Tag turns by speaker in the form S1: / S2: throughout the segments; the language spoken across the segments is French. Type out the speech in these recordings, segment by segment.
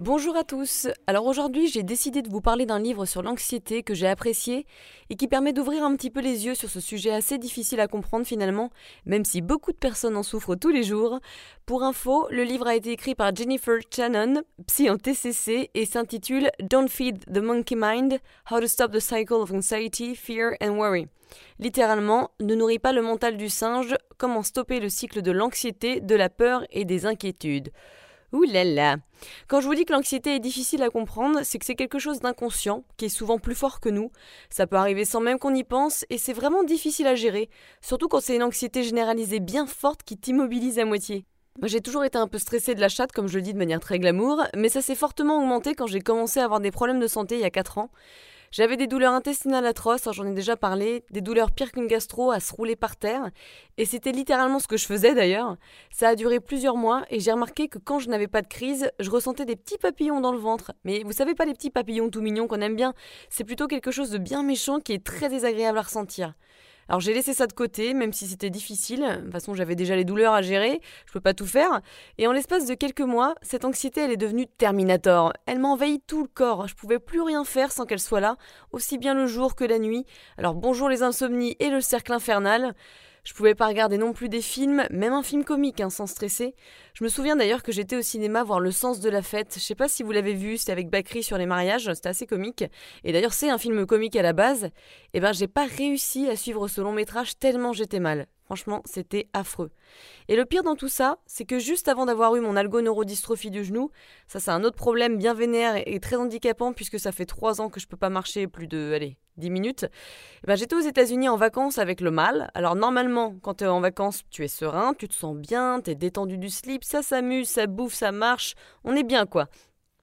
S1: Bonjour à tous. Alors aujourd'hui, j'ai décidé de vous parler d'un livre sur l'anxiété que j'ai apprécié et qui permet d'ouvrir un petit peu les yeux sur ce sujet assez difficile à comprendre finalement, même si beaucoup de personnes en souffrent tous les jours. Pour info, le livre a été écrit par Jennifer Shannon, psy en TCC, et s'intitule Don't Feed the Monkey Mind: How to Stop the Cycle of Anxiety, Fear and Worry. Littéralement, ne nourris pas le mental du singe, comment stopper le cycle de l'anxiété, de la peur et des inquiétudes. Ouh là là Quand je vous dis que l'anxiété est difficile à comprendre, c'est que c'est quelque chose d'inconscient, qui est souvent plus fort que nous. Ça peut arriver sans même qu'on y pense, et c'est vraiment difficile à gérer, surtout quand c'est une anxiété généralisée bien forte qui t'immobilise à moitié. Moi j'ai toujours été un peu stressée de la chatte, comme je le dis de manière très glamour, mais ça s'est fortement augmenté quand j'ai commencé à avoir des problèmes de santé il y a 4 ans. J'avais des douleurs intestinales atroces, j'en ai déjà parlé, des douleurs pires qu'une gastro à se rouler par terre, et c'était littéralement ce que je faisais d'ailleurs. Ça a duré plusieurs mois, et j'ai remarqué que quand je n'avais pas de crise, je ressentais des petits papillons dans le ventre. Mais vous savez pas les petits papillons tout mignons qu'on aime bien, c'est plutôt quelque chose de bien méchant qui est très désagréable à ressentir. Alors j'ai laissé ça de côté, même si c'était difficile. De toute façon, j'avais déjà les douleurs à gérer, je peux pas tout faire. Et en l'espace de quelques mois, cette anxiété, elle est devenue Terminator. Elle m'a envahi tout le corps. Je pouvais plus rien faire sans qu'elle soit là, aussi bien le jour que la nuit. Alors bonjour les insomnies et le cercle infernal. Je pouvais pas regarder non plus des films, même un film comique, hein, sans stresser. Je me souviens d'ailleurs que j'étais au cinéma voir Le sens de la fête. Je sais pas si vous l'avez vu, c'était avec Bakri sur les mariages, c'était assez comique. Et d'ailleurs, c'est un film comique à la base. Et eh ben, j'ai pas réussi à suivre ce long métrage tellement j'étais mal. Franchement, c'était affreux. Et le pire dans tout ça, c'est que juste avant d'avoir eu mon algoneurodystrophie du genou, ça c'est un autre problème bien vénère et très handicapant puisque ça fait trois ans que je peux pas marcher plus de, allez, 10 minutes. Eh ben, j'étais aux États-Unis en vacances avec le mal. Alors normalement, quand tu es en vacances, tu es serein, tu te sens bien, tu es détendu du slip, ça s'amuse, ça bouffe, ça marche, on est bien quoi.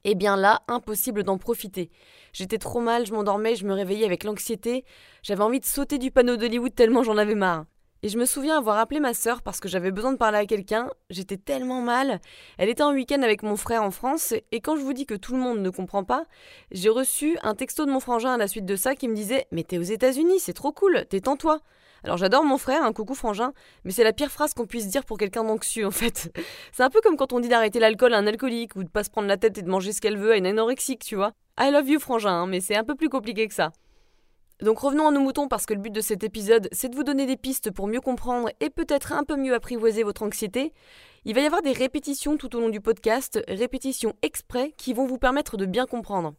S1: Eh bien là, impossible d'en profiter. J'étais trop mal, je m'endormais, je me réveillais avec l'anxiété, j'avais envie de sauter du panneau d'Hollywood tellement j'en avais marre. Et je me souviens avoir appelé ma sœur parce que j'avais besoin de parler à quelqu'un. J'étais tellement mal. Elle était en week-end avec mon frère en France. Et quand je vous dis que tout le monde ne comprend pas, j'ai reçu un texto de mon frangin à la suite de ça qui me disait Mais t'es aux États-Unis, c'est trop cool, détends-toi. Alors j'adore mon frère, un coucou frangin, mais c'est la pire phrase qu'on puisse dire pour quelqu'un d'anxieux en fait. C'est un peu comme quand on dit d'arrêter l'alcool à un alcoolique ou de pas se prendre la tête et de manger ce qu'elle veut à une anorexique, tu vois. I love you frangin, hein, mais c'est un peu plus compliqué que ça. Donc revenons à nos moutons parce que le but de cet épisode, c'est de vous donner des pistes pour mieux comprendre et peut-être un peu mieux apprivoiser votre anxiété. Il va y avoir des répétitions tout au long du podcast, répétitions exprès qui vont vous permettre de bien comprendre.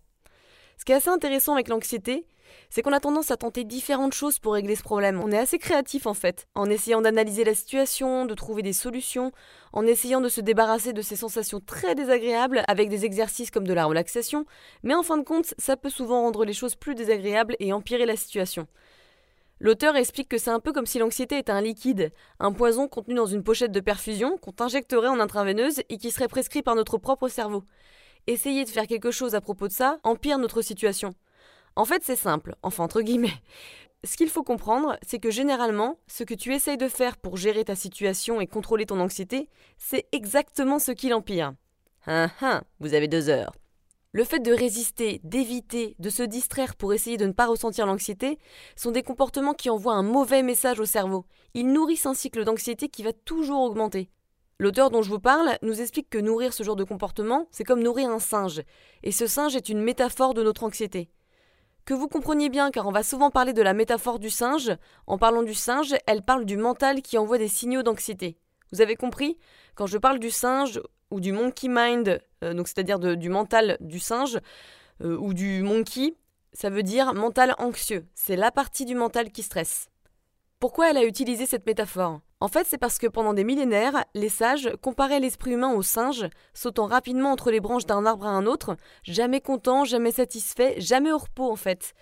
S1: Ce qui est assez intéressant avec l'anxiété, c'est qu'on a tendance à tenter différentes choses pour régler ce problème. On est assez créatif en fait, en essayant d'analyser la situation, de trouver des solutions, en essayant de se débarrasser de ces sensations très désagréables avec des exercices comme de la relaxation, mais en fin de compte, ça peut souvent rendre les choses plus désagréables et empirer la situation. L'auteur explique que c'est un peu comme si l'anxiété était un liquide, un poison contenu dans une pochette de perfusion qu'on injecterait en intraveineuse et qui serait prescrit par notre propre cerveau. Essayer de faire quelque chose à propos de ça empire notre situation. En fait, c'est simple, enfin entre guillemets. Ce qu'il faut comprendre, c'est que généralement, ce que tu essayes de faire pour gérer ta situation et contrôler ton anxiété, c'est exactement ce qui l'empire. Hein, hein, vous avez deux heures. Le fait de résister, d'éviter, de se distraire pour essayer de ne pas ressentir l'anxiété sont des comportements qui envoient un mauvais message au cerveau. Ils nourrissent un cycle d'anxiété qui va toujours augmenter. L'auteur dont je vous parle nous explique que nourrir ce genre de comportement, c'est comme nourrir un singe. Et ce singe est une métaphore de notre anxiété. Que vous compreniez bien, car on va souvent parler de la métaphore du singe. En parlant du singe, elle parle du mental qui envoie des signaux d'anxiété. Vous avez compris? Quand je parle du singe ou du monkey mind, euh, c'est-à-dire du mental du singe euh, ou du monkey, ça veut dire mental anxieux. C'est la partie du mental qui stresse. Pourquoi elle a utilisé cette métaphore? En fait, c'est parce que pendant des millénaires, les sages comparaient l'esprit humain au singe, sautant rapidement entre les branches d'un arbre à un autre, jamais content, jamais satisfait, jamais au repos en fait.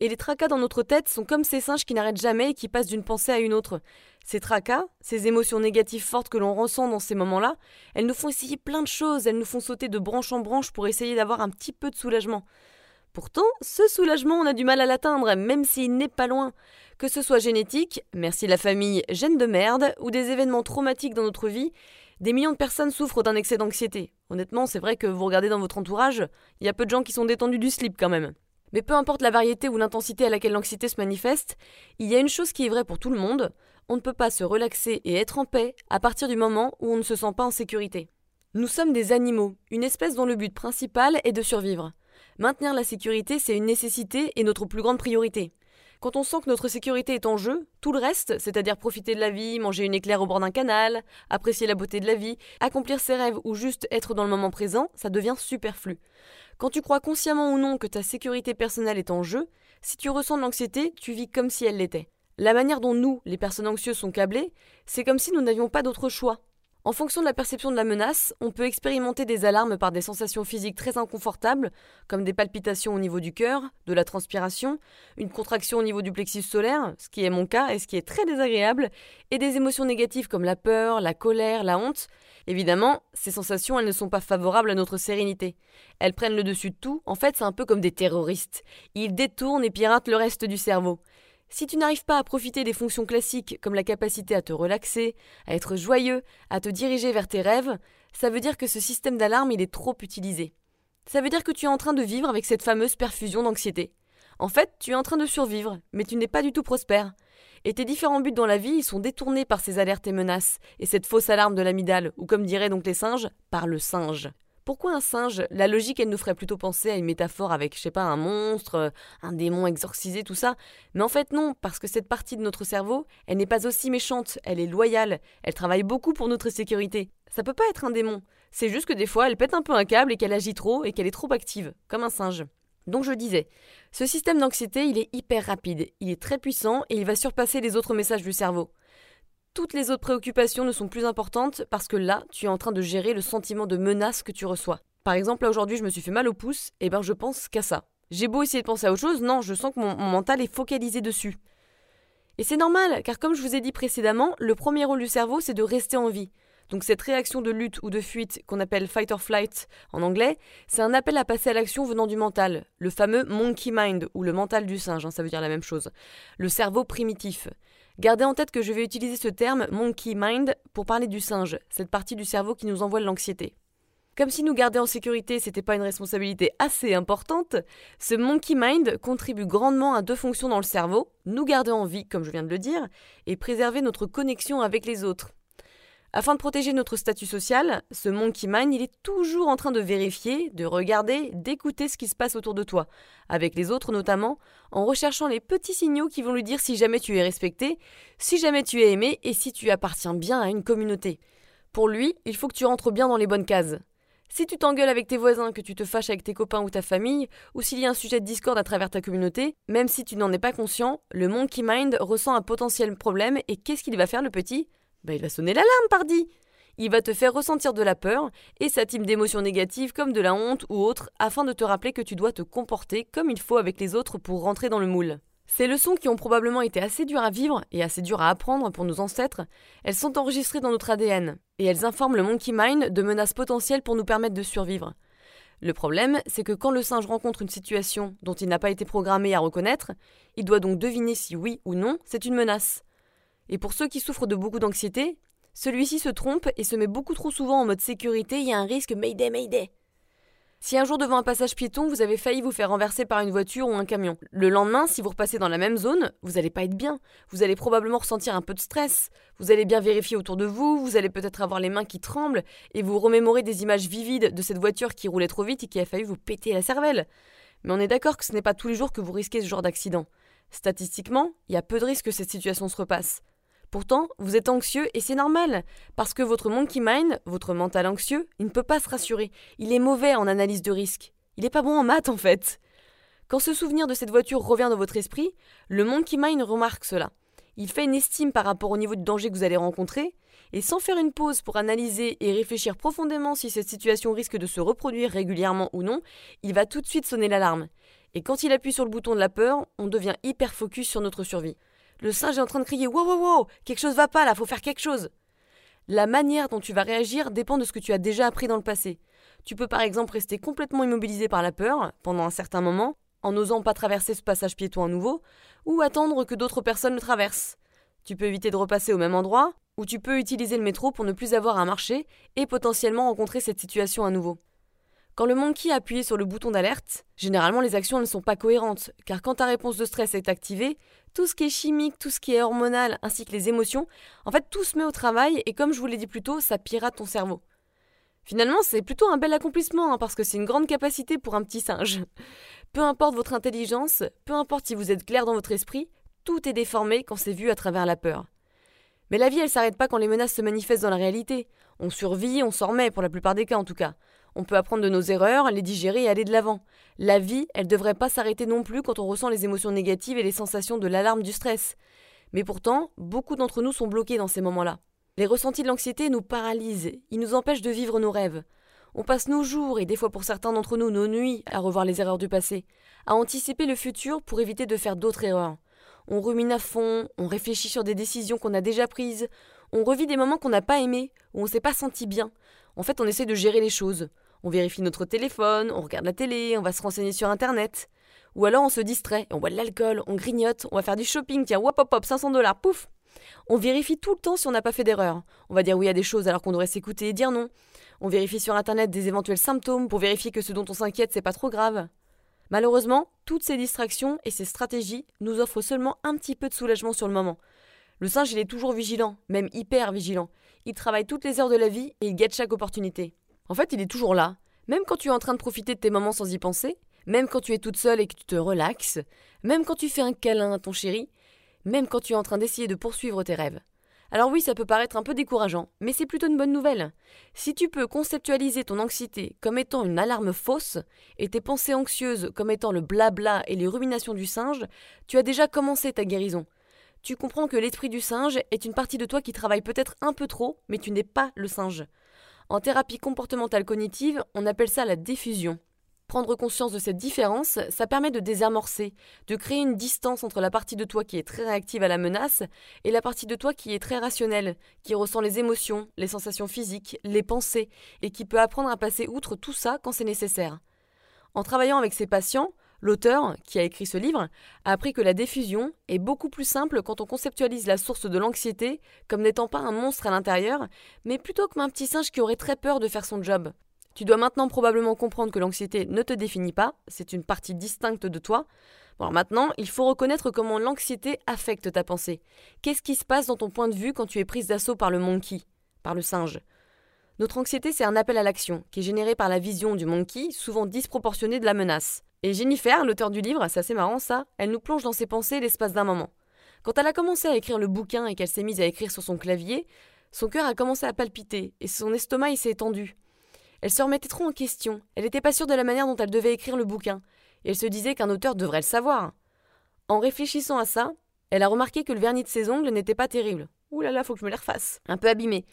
S1: Et les tracas dans notre tête sont comme ces singes qui n'arrêtent jamais et qui passent d'une pensée à une autre. Ces tracas, ces émotions négatives fortes que l'on ressent dans ces moments-là, elles nous font essayer plein de choses, elles nous font sauter de branche en branche pour essayer d'avoir un petit peu de soulagement. Pourtant, ce soulagement, on a du mal à l'atteindre, même s'il n'est pas loin. Que ce soit génétique, merci la famille gène de merde, ou des événements traumatiques dans notre vie, des millions de personnes souffrent d'un excès d'anxiété. Honnêtement, c'est vrai que vous regardez dans votre entourage, il y a peu de gens qui sont détendus du slip quand même. Mais peu importe la variété ou l'intensité à laquelle l'anxiété se manifeste, il y a une chose qui est vraie pour tout le monde, on ne peut pas se relaxer et être en paix à partir du moment où on ne se sent pas en sécurité. Nous sommes des animaux, une espèce dont le but principal est de survivre. Maintenir la sécurité, c'est une nécessité et notre plus grande priorité. Quand on sent que notre sécurité est en jeu, tout le reste, c'est-à-dire profiter de la vie, manger une éclair au bord d'un canal, apprécier la beauté de la vie, accomplir ses rêves ou juste être dans le moment présent, ça devient superflu. Quand tu crois consciemment ou non que ta sécurité personnelle est en jeu, si tu ressens de l'anxiété, tu vis comme si elle l'était. La manière dont nous, les personnes anxieuses, sont câblées, c'est comme si nous n'avions pas d'autre choix. En fonction de la perception de la menace, on peut expérimenter des alarmes par des sensations physiques très inconfortables, comme des palpitations au niveau du cœur, de la transpiration, une contraction au niveau du plexus solaire, ce qui est mon cas et ce qui est très désagréable, et des émotions négatives comme la peur, la colère, la honte. Évidemment, ces sensations, elles ne sont pas favorables à notre sérénité. Elles prennent le dessus de tout, en fait c'est un peu comme des terroristes. Ils détournent et piratent le reste du cerveau. Si tu n'arrives pas à profiter des fonctions classiques comme la capacité à te relaxer, à être joyeux, à te diriger vers tes rêves, ça veut dire que ce système d'alarme il est trop utilisé. Ça veut dire que tu es en train de vivre avec cette fameuse perfusion d'anxiété. En fait, tu es en train de survivre, mais tu n'es pas du tout prospère. Et tes différents buts dans la vie, ils sont détournés par ces alertes et menaces, et cette fausse alarme de l'amidale, ou comme diraient donc les singes, par le singe. Pourquoi un singe? La logique, elle nous ferait plutôt penser à une métaphore avec, je sais pas, un monstre, euh, un démon exorcisé, tout ça. Mais en fait, non, parce que cette partie de notre cerveau, elle n'est pas aussi méchante, elle est loyale, elle travaille beaucoup pour notre sécurité. Ça peut pas être un démon. C'est juste que des fois, elle pète un peu un câble et qu'elle agit trop et qu'elle est trop active, comme un singe. Donc je disais, ce système d'anxiété, il est hyper rapide, il est très puissant et il va surpasser les autres messages du cerveau toutes les autres préoccupations ne sont plus importantes parce que là, tu es en train de gérer le sentiment de menace que tu reçois. Par exemple, là aujourd'hui, je me suis fait mal au pouce, et ben je pense qu'à ça. J'ai beau essayer de penser à autre chose, non, je sens que mon, mon mental est focalisé dessus. Et c'est normal, car comme je vous ai dit précédemment, le premier rôle du cerveau, c'est de rester en vie. Donc cette réaction de lutte ou de fuite qu'on appelle fight or flight en anglais, c'est un appel à passer à l'action venant du mental, le fameux monkey mind ou le mental du singe, hein, ça veut dire la même chose, le cerveau primitif. Gardez en tête que je vais utiliser ce terme monkey mind pour parler du singe, cette partie du cerveau qui nous envoie l'anxiété. Comme si nous garder en sécurité, c'était pas une responsabilité assez importante, ce monkey mind contribue grandement à deux fonctions dans le cerveau, nous garder en vie, comme je viens de le dire, et préserver notre connexion avec les autres. Afin de protéger notre statut social, ce monkey mind, il est toujours en train de vérifier, de regarder, d'écouter ce qui se passe autour de toi, avec les autres notamment, en recherchant les petits signaux qui vont lui dire si jamais tu es respecté, si jamais tu es aimé et si tu appartiens bien à une communauté. Pour lui, il faut que tu rentres bien dans les bonnes cases. Si tu t'engueules avec tes voisins, que tu te fâches avec tes copains ou ta famille, ou s'il y a un sujet de discorde à travers ta communauté, même si tu n'en es pas conscient, le monkey mind ressent un potentiel problème et qu'est-ce qu'il va faire le petit? Bah, il va sonner l'alarme, pardi Il va te faire ressentir de la peur et sa d'émotions négatives comme de la honte ou autre afin de te rappeler que tu dois te comporter comme il faut avec les autres pour rentrer dans le moule. Ces leçons qui ont probablement été assez dures à vivre et assez dures à apprendre pour nos ancêtres, elles sont enregistrées dans notre ADN et elles informent le monkey mind de menaces potentielles pour nous permettre de survivre. Le problème, c'est que quand le singe rencontre une situation dont il n'a pas été programmé à reconnaître, il doit donc deviner si oui ou non c'est une menace. Et pour ceux qui souffrent de beaucoup d'anxiété, celui-ci se trompe et se met beaucoup trop souvent en mode sécurité, il y a un risque Mayday, Mayday. Si un jour devant un passage piéton, vous avez failli vous faire renverser par une voiture ou un camion, le lendemain, si vous repassez dans la même zone, vous n'allez pas être bien. Vous allez probablement ressentir un peu de stress. Vous allez bien vérifier autour de vous, vous allez peut-être avoir les mains qui tremblent et vous remémorer des images vivides de cette voiture qui roulait trop vite et qui a failli vous péter la cervelle. Mais on est d'accord que ce n'est pas tous les jours que vous risquez ce genre d'accident. Statistiquement, il y a peu de risques que cette situation se repasse. Pourtant, vous êtes anxieux et c'est normal, parce que votre monkey mind, votre mental anxieux, il ne peut pas se rassurer. Il est mauvais en analyse de risque. Il n'est pas bon en maths en fait. Quand ce souvenir de cette voiture revient dans votre esprit, le monkey mind remarque cela. Il fait une estime par rapport au niveau de danger que vous allez rencontrer, et sans faire une pause pour analyser et réfléchir profondément si cette situation risque de se reproduire régulièrement ou non, il va tout de suite sonner l'alarme. Et quand il appuie sur le bouton de la peur, on devient hyper focus sur notre survie. Le singe est en train de crier Wow, wow, wow Quelque chose va pas là, faut faire quelque chose La manière dont tu vas réagir dépend de ce que tu as déjà appris dans le passé. Tu peux par exemple rester complètement immobilisé par la peur pendant un certain moment, en n'osant pas traverser ce passage piéton à nouveau, ou attendre que d'autres personnes le traversent. Tu peux éviter de repasser au même endroit, ou tu peux utiliser le métro pour ne plus avoir à marcher et potentiellement rencontrer cette situation à nouveau. Quand le monkey a appuyé sur le bouton d'alerte, généralement les actions ne sont pas cohérentes, car quand ta réponse de stress est activée, tout ce qui est chimique, tout ce qui est hormonal, ainsi que les émotions, en fait tout se met au travail et comme je vous l'ai dit plus tôt, ça pirate ton cerveau. Finalement, c'est plutôt un bel accomplissement, hein, parce que c'est une grande capacité pour un petit singe. Peu importe votre intelligence, peu importe si vous êtes clair dans votre esprit, tout est déformé quand c'est vu à travers la peur. Mais la vie, elle s'arrête pas quand les menaces se manifestent dans la réalité. On survit, on s'en remet, pour la plupart des cas en tout cas. On peut apprendre de nos erreurs, les digérer et aller de l'avant. La vie, elle ne devrait pas s'arrêter non plus quand on ressent les émotions négatives et les sensations de l'alarme du stress. Mais pourtant, beaucoup d'entre nous sont bloqués dans ces moments-là. Les ressentis de l'anxiété nous paralysent, ils nous empêchent de vivre nos rêves. On passe nos jours, et des fois pour certains d'entre nous nos nuits, à revoir les erreurs du passé, à anticiper le futur pour éviter de faire d'autres erreurs. On rumine à fond, on réfléchit sur des décisions qu'on a déjà prises, on revit des moments qu'on n'a pas aimés, où on ne s'est pas senti bien. En fait, on essaie de gérer les choses. On vérifie notre téléphone, on regarde la télé, on va se renseigner sur Internet. Ou alors on se distrait, on boit de l'alcool, on grignote, on va faire du shopping, tiens, hop hop hop, 500 dollars, pouf On vérifie tout le temps si on n'a pas fait d'erreur. On va dire oui à des choses alors qu'on devrait s'écouter et dire non. On vérifie sur Internet des éventuels symptômes pour vérifier que ce dont on s'inquiète, c'est pas trop grave. Malheureusement, toutes ces distractions et ces stratégies nous offrent seulement un petit peu de soulagement sur le moment. Le singe, il est toujours vigilant, même hyper vigilant. Il travaille toutes les heures de la vie et il guette chaque opportunité. En fait, il est toujours là. Même quand tu es en train de profiter de tes moments sans y penser, même quand tu es toute seule et que tu te relaxes, même quand tu fais un câlin à ton chéri, même quand tu es en train d'essayer de poursuivre tes rêves. Alors oui, ça peut paraître un peu décourageant, mais c'est plutôt une bonne nouvelle. Si tu peux conceptualiser ton anxiété comme étant une alarme fausse et tes pensées anxieuses comme étant le blabla et les ruminations du singe, tu as déjà commencé ta guérison. Tu comprends que l'esprit du singe est une partie de toi qui travaille peut-être un peu trop, mais tu n'es pas le singe. En thérapie comportementale cognitive, on appelle ça la diffusion. Prendre conscience de cette différence, ça permet de désamorcer, de créer une distance entre la partie de toi qui est très réactive à la menace et la partie de toi qui est très rationnelle, qui ressent les émotions, les sensations physiques, les pensées, et qui peut apprendre à passer outre tout ça quand c'est nécessaire. En travaillant avec ses patients, L'auteur, qui a écrit ce livre, a appris que la diffusion est beaucoup plus simple quand on conceptualise la source de l'anxiété comme n'étant pas un monstre à l'intérieur, mais plutôt comme un petit singe qui aurait très peur de faire son job. Tu dois maintenant probablement comprendre que l'anxiété ne te définit pas, c'est une partie distincte de toi. Bon, maintenant, il faut reconnaître comment l'anxiété affecte ta pensée. Qu'est-ce qui se passe dans ton point de vue quand tu es prise d'assaut par le monkey, par le singe? Notre anxiété, c'est un appel à l'action, qui est généré par la vision du monkey, souvent disproportionnée de la menace. Et Jennifer, l'auteur du livre, c'est assez marrant ça, elle nous plonge dans ses pensées l'espace d'un moment. Quand elle a commencé à écrire le bouquin et qu'elle s'est mise à écrire sur son clavier, son cœur a commencé à palpiter et son estomac s'est étendu. Elle se remettait trop en question, elle n'était pas sûre de la manière dont elle devait écrire le bouquin, et elle se disait qu'un auteur devrait le savoir. En réfléchissant à ça, elle a remarqué que le vernis de ses ongles n'était pas terrible. Ouh là là, faut que je me les refasse. Un peu abîmé.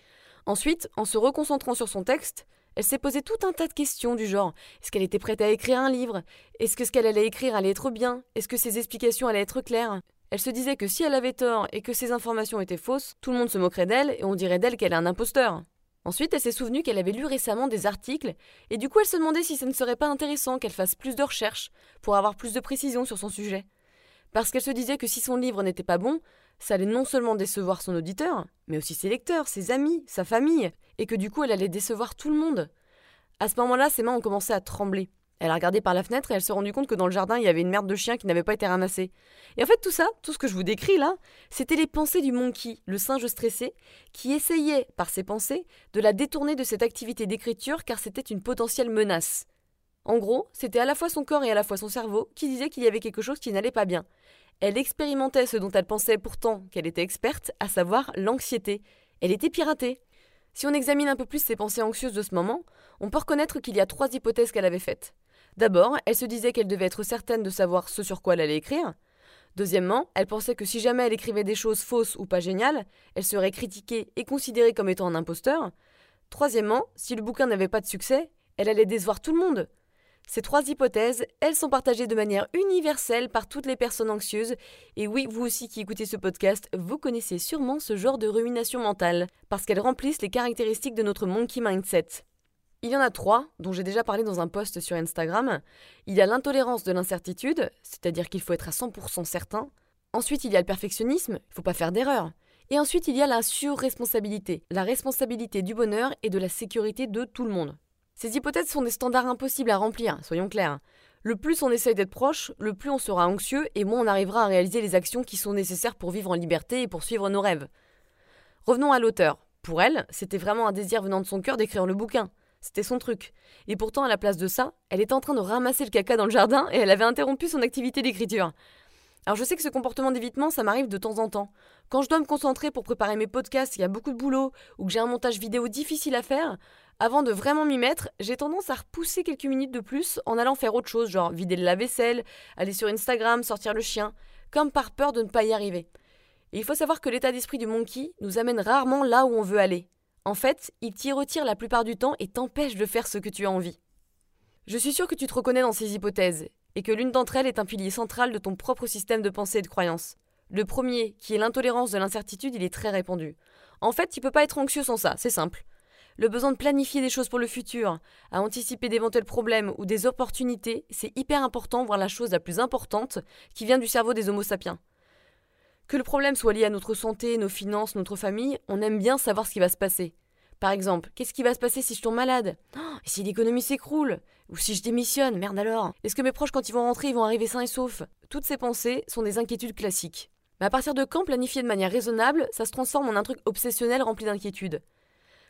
S1: Ensuite, en se reconcentrant sur son texte, elle s'est posé tout un tas de questions du genre est-ce qu'elle était prête à écrire un livre? Est-ce que ce qu'elle allait écrire allait être bien? Est-ce que ses explications allaient être claires? Elle se disait que si elle avait tort et que ses informations étaient fausses, tout le monde se moquerait d'elle et on dirait d'elle qu'elle est un imposteur. Ensuite, elle s'est souvenue qu'elle avait lu récemment des articles, et du coup elle se demandait si ce ne serait pas intéressant qu'elle fasse plus de recherches pour avoir plus de précisions sur son sujet. Parce qu'elle se disait que si son livre n'était pas bon, ça allait non seulement décevoir son auditeur, mais aussi ses lecteurs, ses amis, sa famille, et que du coup elle allait décevoir tout le monde. À ce moment-là, ses mains ont commencé à trembler. Elle a regardé par la fenêtre et elle s'est rendue compte que dans le jardin, il y avait une merde de chien qui n'avait pas été ramassée. Et en fait, tout ça, tout ce que je vous décris là, c'était les pensées du monkey, le singe stressé, qui essayait, par ses pensées, de la détourner de cette activité d'écriture car c'était une potentielle menace. En gros, c'était à la fois son corps et à la fois son cerveau qui disaient qu'il y avait quelque chose qui n'allait pas bien. Elle expérimentait ce dont elle pensait pourtant qu'elle était experte, à savoir l'anxiété. Elle était piratée. Si on examine un peu plus ses pensées anxieuses de ce moment, on peut reconnaître qu'il y a trois hypothèses qu'elle avait faites. D'abord, elle se disait qu'elle devait être certaine de savoir ce sur quoi elle allait écrire. Deuxièmement, elle pensait que si jamais elle écrivait des choses fausses ou pas géniales, elle serait critiquée et considérée comme étant un imposteur. Troisièmement, si le bouquin n'avait pas de succès, elle allait décevoir tout le monde. Ces trois hypothèses, elles sont partagées de manière universelle par toutes les personnes anxieuses, et oui, vous aussi qui écoutez ce podcast, vous connaissez sûrement ce genre de rumination mentale, parce qu'elles remplissent les caractéristiques de notre monkey mindset. Il y en a trois, dont j'ai déjà parlé dans un post sur Instagram. Il y a l'intolérance de l'incertitude, c'est-à-dire qu'il faut être à 100% certain. Ensuite, il y a le perfectionnisme, il ne faut pas faire d'erreur. Et ensuite, il y a la surresponsabilité, la responsabilité du bonheur et de la sécurité de tout le monde. Ces hypothèses sont des standards impossibles à remplir, soyons clairs. Le plus on essaye d'être proche, le plus on sera anxieux et moins on arrivera à réaliser les actions qui sont nécessaires pour vivre en liberté et pour suivre nos rêves. Revenons à l'auteur. Pour elle, c'était vraiment un désir venant de son cœur d'écrire le bouquin. C'était son truc. Et pourtant, à la place de ça, elle était en train de ramasser le caca dans le jardin et elle avait interrompu son activité d'écriture. Alors je sais que ce comportement d'évitement, ça m'arrive de temps en temps. Quand je dois me concentrer pour préparer mes podcasts, il y a beaucoup de boulot, ou que j'ai un montage vidéo difficile à faire, avant de vraiment m'y mettre, j'ai tendance à repousser quelques minutes de plus en allant faire autre chose, genre vider le lave-vaisselle, aller sur Instagram, sortir le chien, comme par peur de ne pas y arriver. Il faut savoir que l'état d'esprit du monkey nous amène rarement là où on veut aller. En fait, il t'y retire la plupart du temps et t'empêche de faire ce que tu as envie. Je suis sûre que tu te reconnais dans ces hypothèses, et que l'une d'entre elles est un pilier central de ton propre système de pensée et de croyance. Le premier, qui est l'intolérance de l'incertitude, il est très répandu. En fait, tu peux pas être anxieux sans ça, c'est simple. Le besoin de planifier des choses pour le futur, à anticiper d'éventuels problèmes ou des opportunités, c'est hyper important, voire la chose la plus importante, qui vient du cerveau des Homo sapiens. Que le problème soit lié à notre santé, nos finances, notre famille, on aime bien savoir ce qui va se passer. Par exemple, qu'est-ce qui va se passer si je tombe malade? Oh, si l'économie s'écroule? Ou si je démissionne? Merde alors Est-ce que mes proches, quand ils vont rentrer, ils vont arriver sains et saufs? Toutes ces pensées sont des inquiétudes classiques. Mais à partir de quand planifier de manière raisonnable, ça se transforme en un truc obsessionnel rempli d'inquiétudes?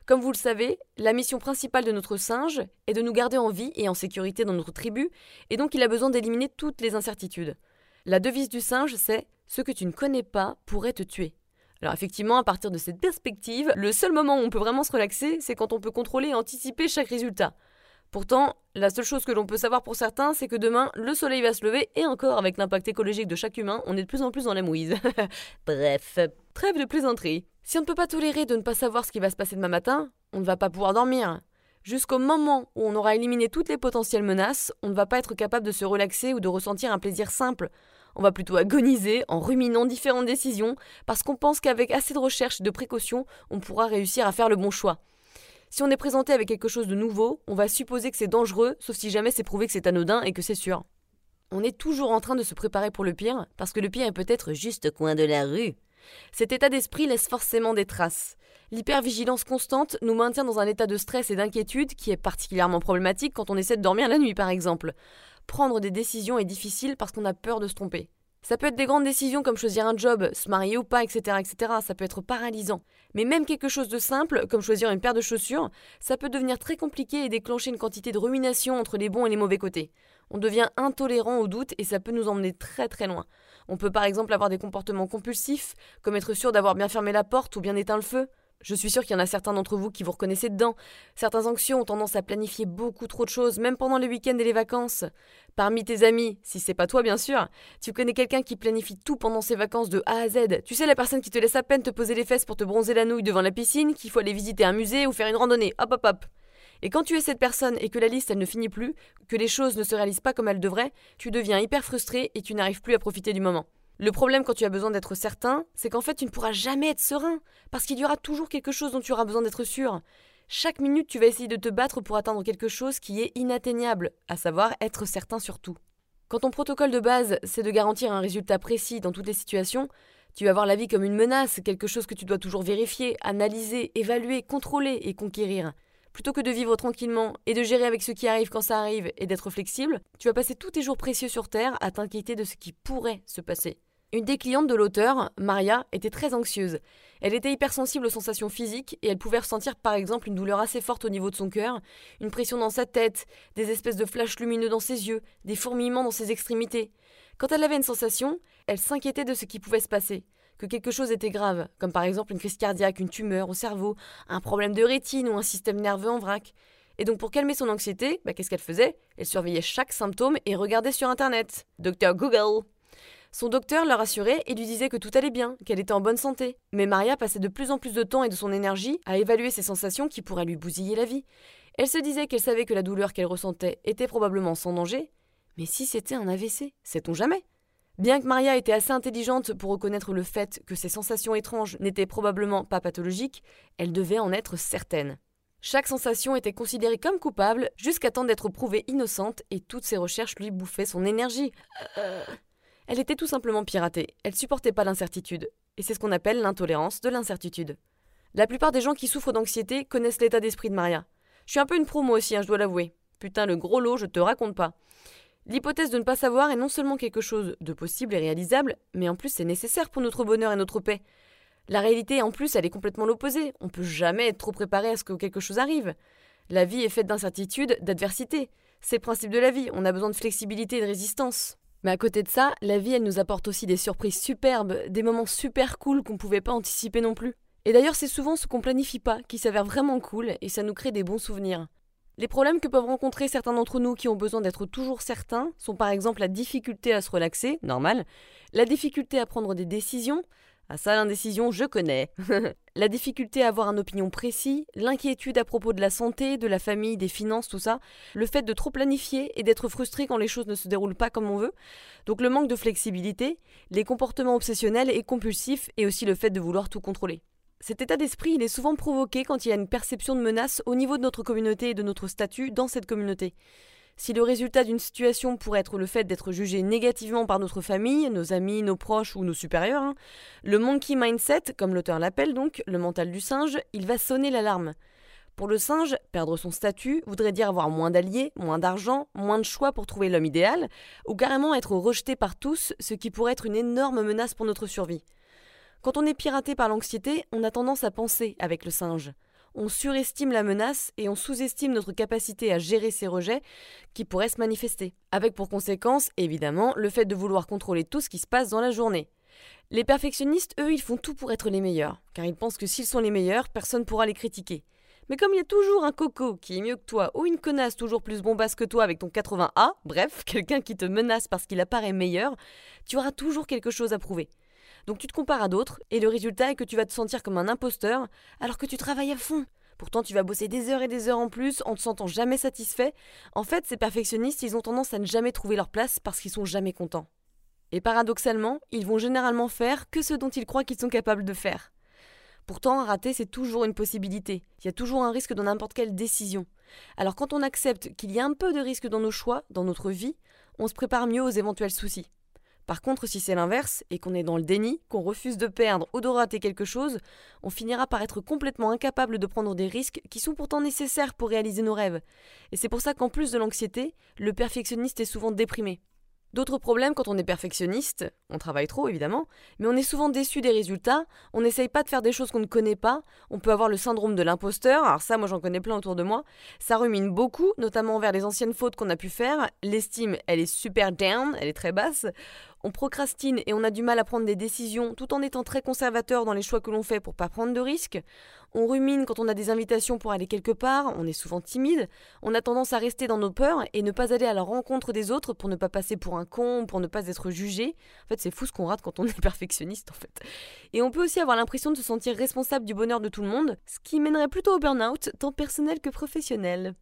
S1: Comme vous le savez, la mission principale de notre singe est de nous garder en vie et en sécurité dans notre tribu, et donc il a besoin d'éliminer toutes les incertitudes. La devise du singe, c'est ce que tu ne connais pas pourrait te tuer. Alors effectivement, à partir de cette perspective, le seul moment où on peut vraiment se relaxer, c'est quand on peut contrôler et anticiper chaque résultat. Pourtant, la seule chose que l'on peut savoir pour certains, c'est que demain, le soleil va se lever et encore, avec l'impact écologique de chaque humain, on est de plus en plus dans la mouise. Bref, trêve de plaisanterie. Si on ne peut pas tolérer de ne pas savoir ce qui va se passer demain matin, on ne va pas pouvoir dormir. Jusqu'au moment où on aura éliminé toutes les potentielles menaces, on ne va pas être capable de se relaxer ou de ressentir un plaisir simple. On va plutôt agoniser en ruminant différentes décisions parce qu'on pense qu'avec assez de recherche et de précaution, on pourra réussir à faire le bon choix. Si on est présenté avec quelque chose de nouveau, on va supposer que c'est dangereux, sauf si jamais c'est prouvé que c'est anodin et que c'est sûr. On est toujours en train de se préparer pour le pire, parce que le pire est peut-être juste au coin de la rue. Cet état d'esprit laisse forcément des traces. L'hypervigilance constante nous maintient dans un état de stress et d'inquiétude qui est particulièrement problématique quand on essaie de dormir la nuit par exemple. Prendre des décisions est difficile parce qu'on a peur de se tromper. Ça peut être des grandes décisions comme choisir un job, se marier ou pas, etc., etc. Ça peut être paralysant. Mais même quelque chose de simple, comme choisir une paire de chaussures, ça peut devenir très compliqué et déclencher une quantité de rumination entre les bons et les mauvais côtés. On devient intolérant au doute et ça peut nous emmener très très loin. On peut par exemple avoir des comportements compulsifs, comme être sûr d'avoir bien fermé la porte ou bien éteint le feu. Je suis sûr qu'il y en a certains d'entre vous qui vous reconnaissez dedans. Certains anxieux ont tendance à planifier beaucoup trop de choses, même pendant les week-ends et les vacances. Parmi tes amis, si c'est pas toi bien sûr, tu connais quelqu'un qui planifie tout pendant ses vacances de A à Z. Tu sais la personne qui te laisse à peine te poser les fesses pour te bronzer la nouille devant la piscine, qu'il faut aller visiter un musée ou faire une randonnée. Hop hop hop. Et quand tu es cette personne et que la liste elle ne finit plus, que les choses ne se réalisent pas comme elles devraient, tu deviens hyper frustré et tu n'arrives plus à profiter du moment. Le problème quand tu as besoin d'être certain, c'est qu'en fait tu ne pourras jamais être serein, parce qu'il y aura toujours quelque chose dont tu auras besoin d'être sûr. Chaque minute tu vas essayer de te battre pour atteindre quelque chose qui est inatteignable, à savoir être certain sur tout. Quand ton protocole de base c'est de garantir un résultat précis dans toutes les situations, tu vas voir la vie comme une menace, quelque chose que tu dois toujours vérifier, analyser, évaluer, contrôler et conquérir. Plutôt que de vivre tranquillement et de gérer avec ce qui arrive quand ça arrive et d'être flexible, tu vas passer tous tes jours précieux sur Terre à t'inquiéter de ce qui pourrait se passer. Une des clientes de l'auteur, Maria, était très anxieuse. Elle était hypersensible aux sensations physiques et elle pouvait ressentir par exemple une douleur assez forte au niveau de son cœur, une pression dans sa tête, des espèces de flashs lumineux dans ses yeux, des fourmillements dans ses extrémités. Quand elle avait une sensation, elle s'inquiétait de ce qui pouvait se passer, que quelque chose était grave, comme par exemple une crise cardiaque, une tumeur au cerveau, un problème de rétine ou un système nerveux en vrac. Et donc pour calmer son anxiété, bah, qu'est-ce qu'elle faisait? Elle surveillait chaque symptôme et regardait sur Internet. Docteur Google son docteur la rassurait et lui disait que tout allait bien, qu'elle était en bonne santé. Mais Maria passait de plus en plus de temps et de son énergie à évaluer ses sensations qui pourraient lui bousiller la vie. Elle se disait qu'elle savait que la douleur qu'elle ressentait était probablement sans danger, mais si c'était un AVC, sait-on jamais? Bien que Maria était assez intelligente pour reconnaître le fait que ces sensations étranges n'étaient probablement pas pathologiques, elle devait en être certaine. Chaque sensation était considérée comme coupable jusqu'à temps d'être prouvée innocente et toutes ses recherches lui bouffaient son énergie. Elle était tout simplement piratée, elle supportait pas l'incertitude. Et c'est ce qu'on appelle l'intolérance de l'incertitude. La plupart des gens qui souffrent d'anxiété connaissent l'état d'esprit de Maria. Je suis un peu une promo aussi, hein, je dois l'avouer. Putain, le gros lot, je te raconte pas. L'hypothèse de ne pas savoir est non seulement quelque chose de possible et réalisable, mais en plus c'est nécessaire pour notre bonheur et notre paix. La réalité, en plus, elle est complètement l'opposé. On peut jamais être trop préparé à ce que quelque chose arrive. La vie est faite d'incertitudes, d'adversité. C'est le principe de la vie, on a besoin de flexibilité et de résistance. Mais à côté de ça, la vie, elle nous apporte aussi des surprises superbes, des moments super cool qu'on pouvait pas anticiper non plus. Et d'ailleurs, c'est souvent ce qu'on planifie pas qui s'avère vraiment cool et ça nous crée des bons souvenirs. Les problèmes que peuvent rencontrer certains d'entre nous qui ont besoin d'être toujours certains sont par exemple la difficulté à se relaxer, normal, la difficulté à prendre des décisions, ah ça, l'indécision, je connais. la difficulté à avoir un opinion précis, l'inquiétude à propos de la santé, de la famille, des finances, tout ça, le fait de trop planifier et d'être frustré quand les choses ne se déroulent pas comme on veut, donc le manque de flexibilité, les comportements obsessionnels et compulsifs et aussi le fait de vouloir tout contrôler. Cet état d'esprit, il est souvent provoqué quand il y a une perception de menace au niveau de notre communauté et de notre statut dans cette communauté. Si le résultat d'une situation pourrait être le fait d'être jugé négativement par notre famille, nos amis, nos proches ou nos supérieurs, hein, le monkey mindset, comme l'auteur l'appelle donc, le mental du singe, il va sonner l'alarme. Pour le singe, perdre son statut voudrait dire avoir moins d'alliés, moins d'argent, moins de choix pour trouver l'homme idéal, ou carrément être rejeté par tous, ce qui pourrait être une énorme menace pour notre survie. Quand on est piraté par l'anxiété, on a tendance à penser avec le singe on surestime la menace et on sous-estime notre capacité à gérer ces rejets qui pourraient se manifester. Avec pour conséquence, évidemment, le fait de vouloir contrôler tout ce qui se passe dans la journée. Les perfectionnistes, eux, ils font tout pour être les meilleurs, car ils pensent que s'ils sont les meilleurs, personne ne pourra les critiquer. Mais comme il y a toujours un coco qui est mieux que toi, ou une connasse toujours plus bombasse que toi avec ton 80A, bref, quelqu'un qui te menace parce qu'il apparaît meilleur, tu auras toujours quelque chose à prouver. Donc tu te compares à d'autres, et le résultat est que tu vas te sentir comme un imposteur, alors que tu travailles à fond. Pourtant, tu vas bosser des heures et des heures en plus en te sentant jamais satisfait. En fait, ces perfectionnistes, ils ont tendance à ne jamais trouver leur place parce qu'ils sont jamais contents. Et paradoxalement, ils vont généralement faire que ce dont ils croient qu'ils sont capables de faire. Pourtant, rater, c'est toujours une possibilité. Il y a toujours un risque dans n'importe quelle décision. Alors quand on accepte qu'il y a un peu de risque dans nos choix, dans notre vie, on se prépare mieux aux éventuels soucis. Par contre, si c'est l'inverse, et qu'on est dans le déni, qu'on refuse de perdre ou de rater quelque chose, on finira par être complètement incapable de prendre des risques qui sont pourtant nécessaires pour réaliser nos rêves. Et c'est pour ça qu'en plus de l'anxiété, le perfectionniste est souvent déprimé. D'autres problèmes quand on est perfectionniste, on travaille trop évidemment, mais on est souvent déçu des résultats, on n'essaye pas de faire des choses qu'on ne connaît pas, on peut avoir le syndrome de l'imposteur, alors ça moi j'en connais plein autour de moi, ça rumine beaucoup, notamment vers les anciennes fautes qu'on a pu faire, l'estime elle est super down, elle est très basse, on procrastine et on a du mal à prendre des décisions tout en étant très conservateur dans les choix que l'on fait pour pas prendre de risques. On rumine quand on a des invitations pour aller quelque part, on est souvent timide, on a tendance à rester dans nos peurs et ne pas aller à la rencontre des autres pour ne pas passer pour un con, pour ne pas être jugé. En fait, c'est fou ce qu'on rate quand on est perfectionniste en fait. Et on peut aussi avoir l'impression de se sentir responsable du bonheur de tout le monde, ce qui mènerait plutôt au burn-out, tant personnel que professionnel.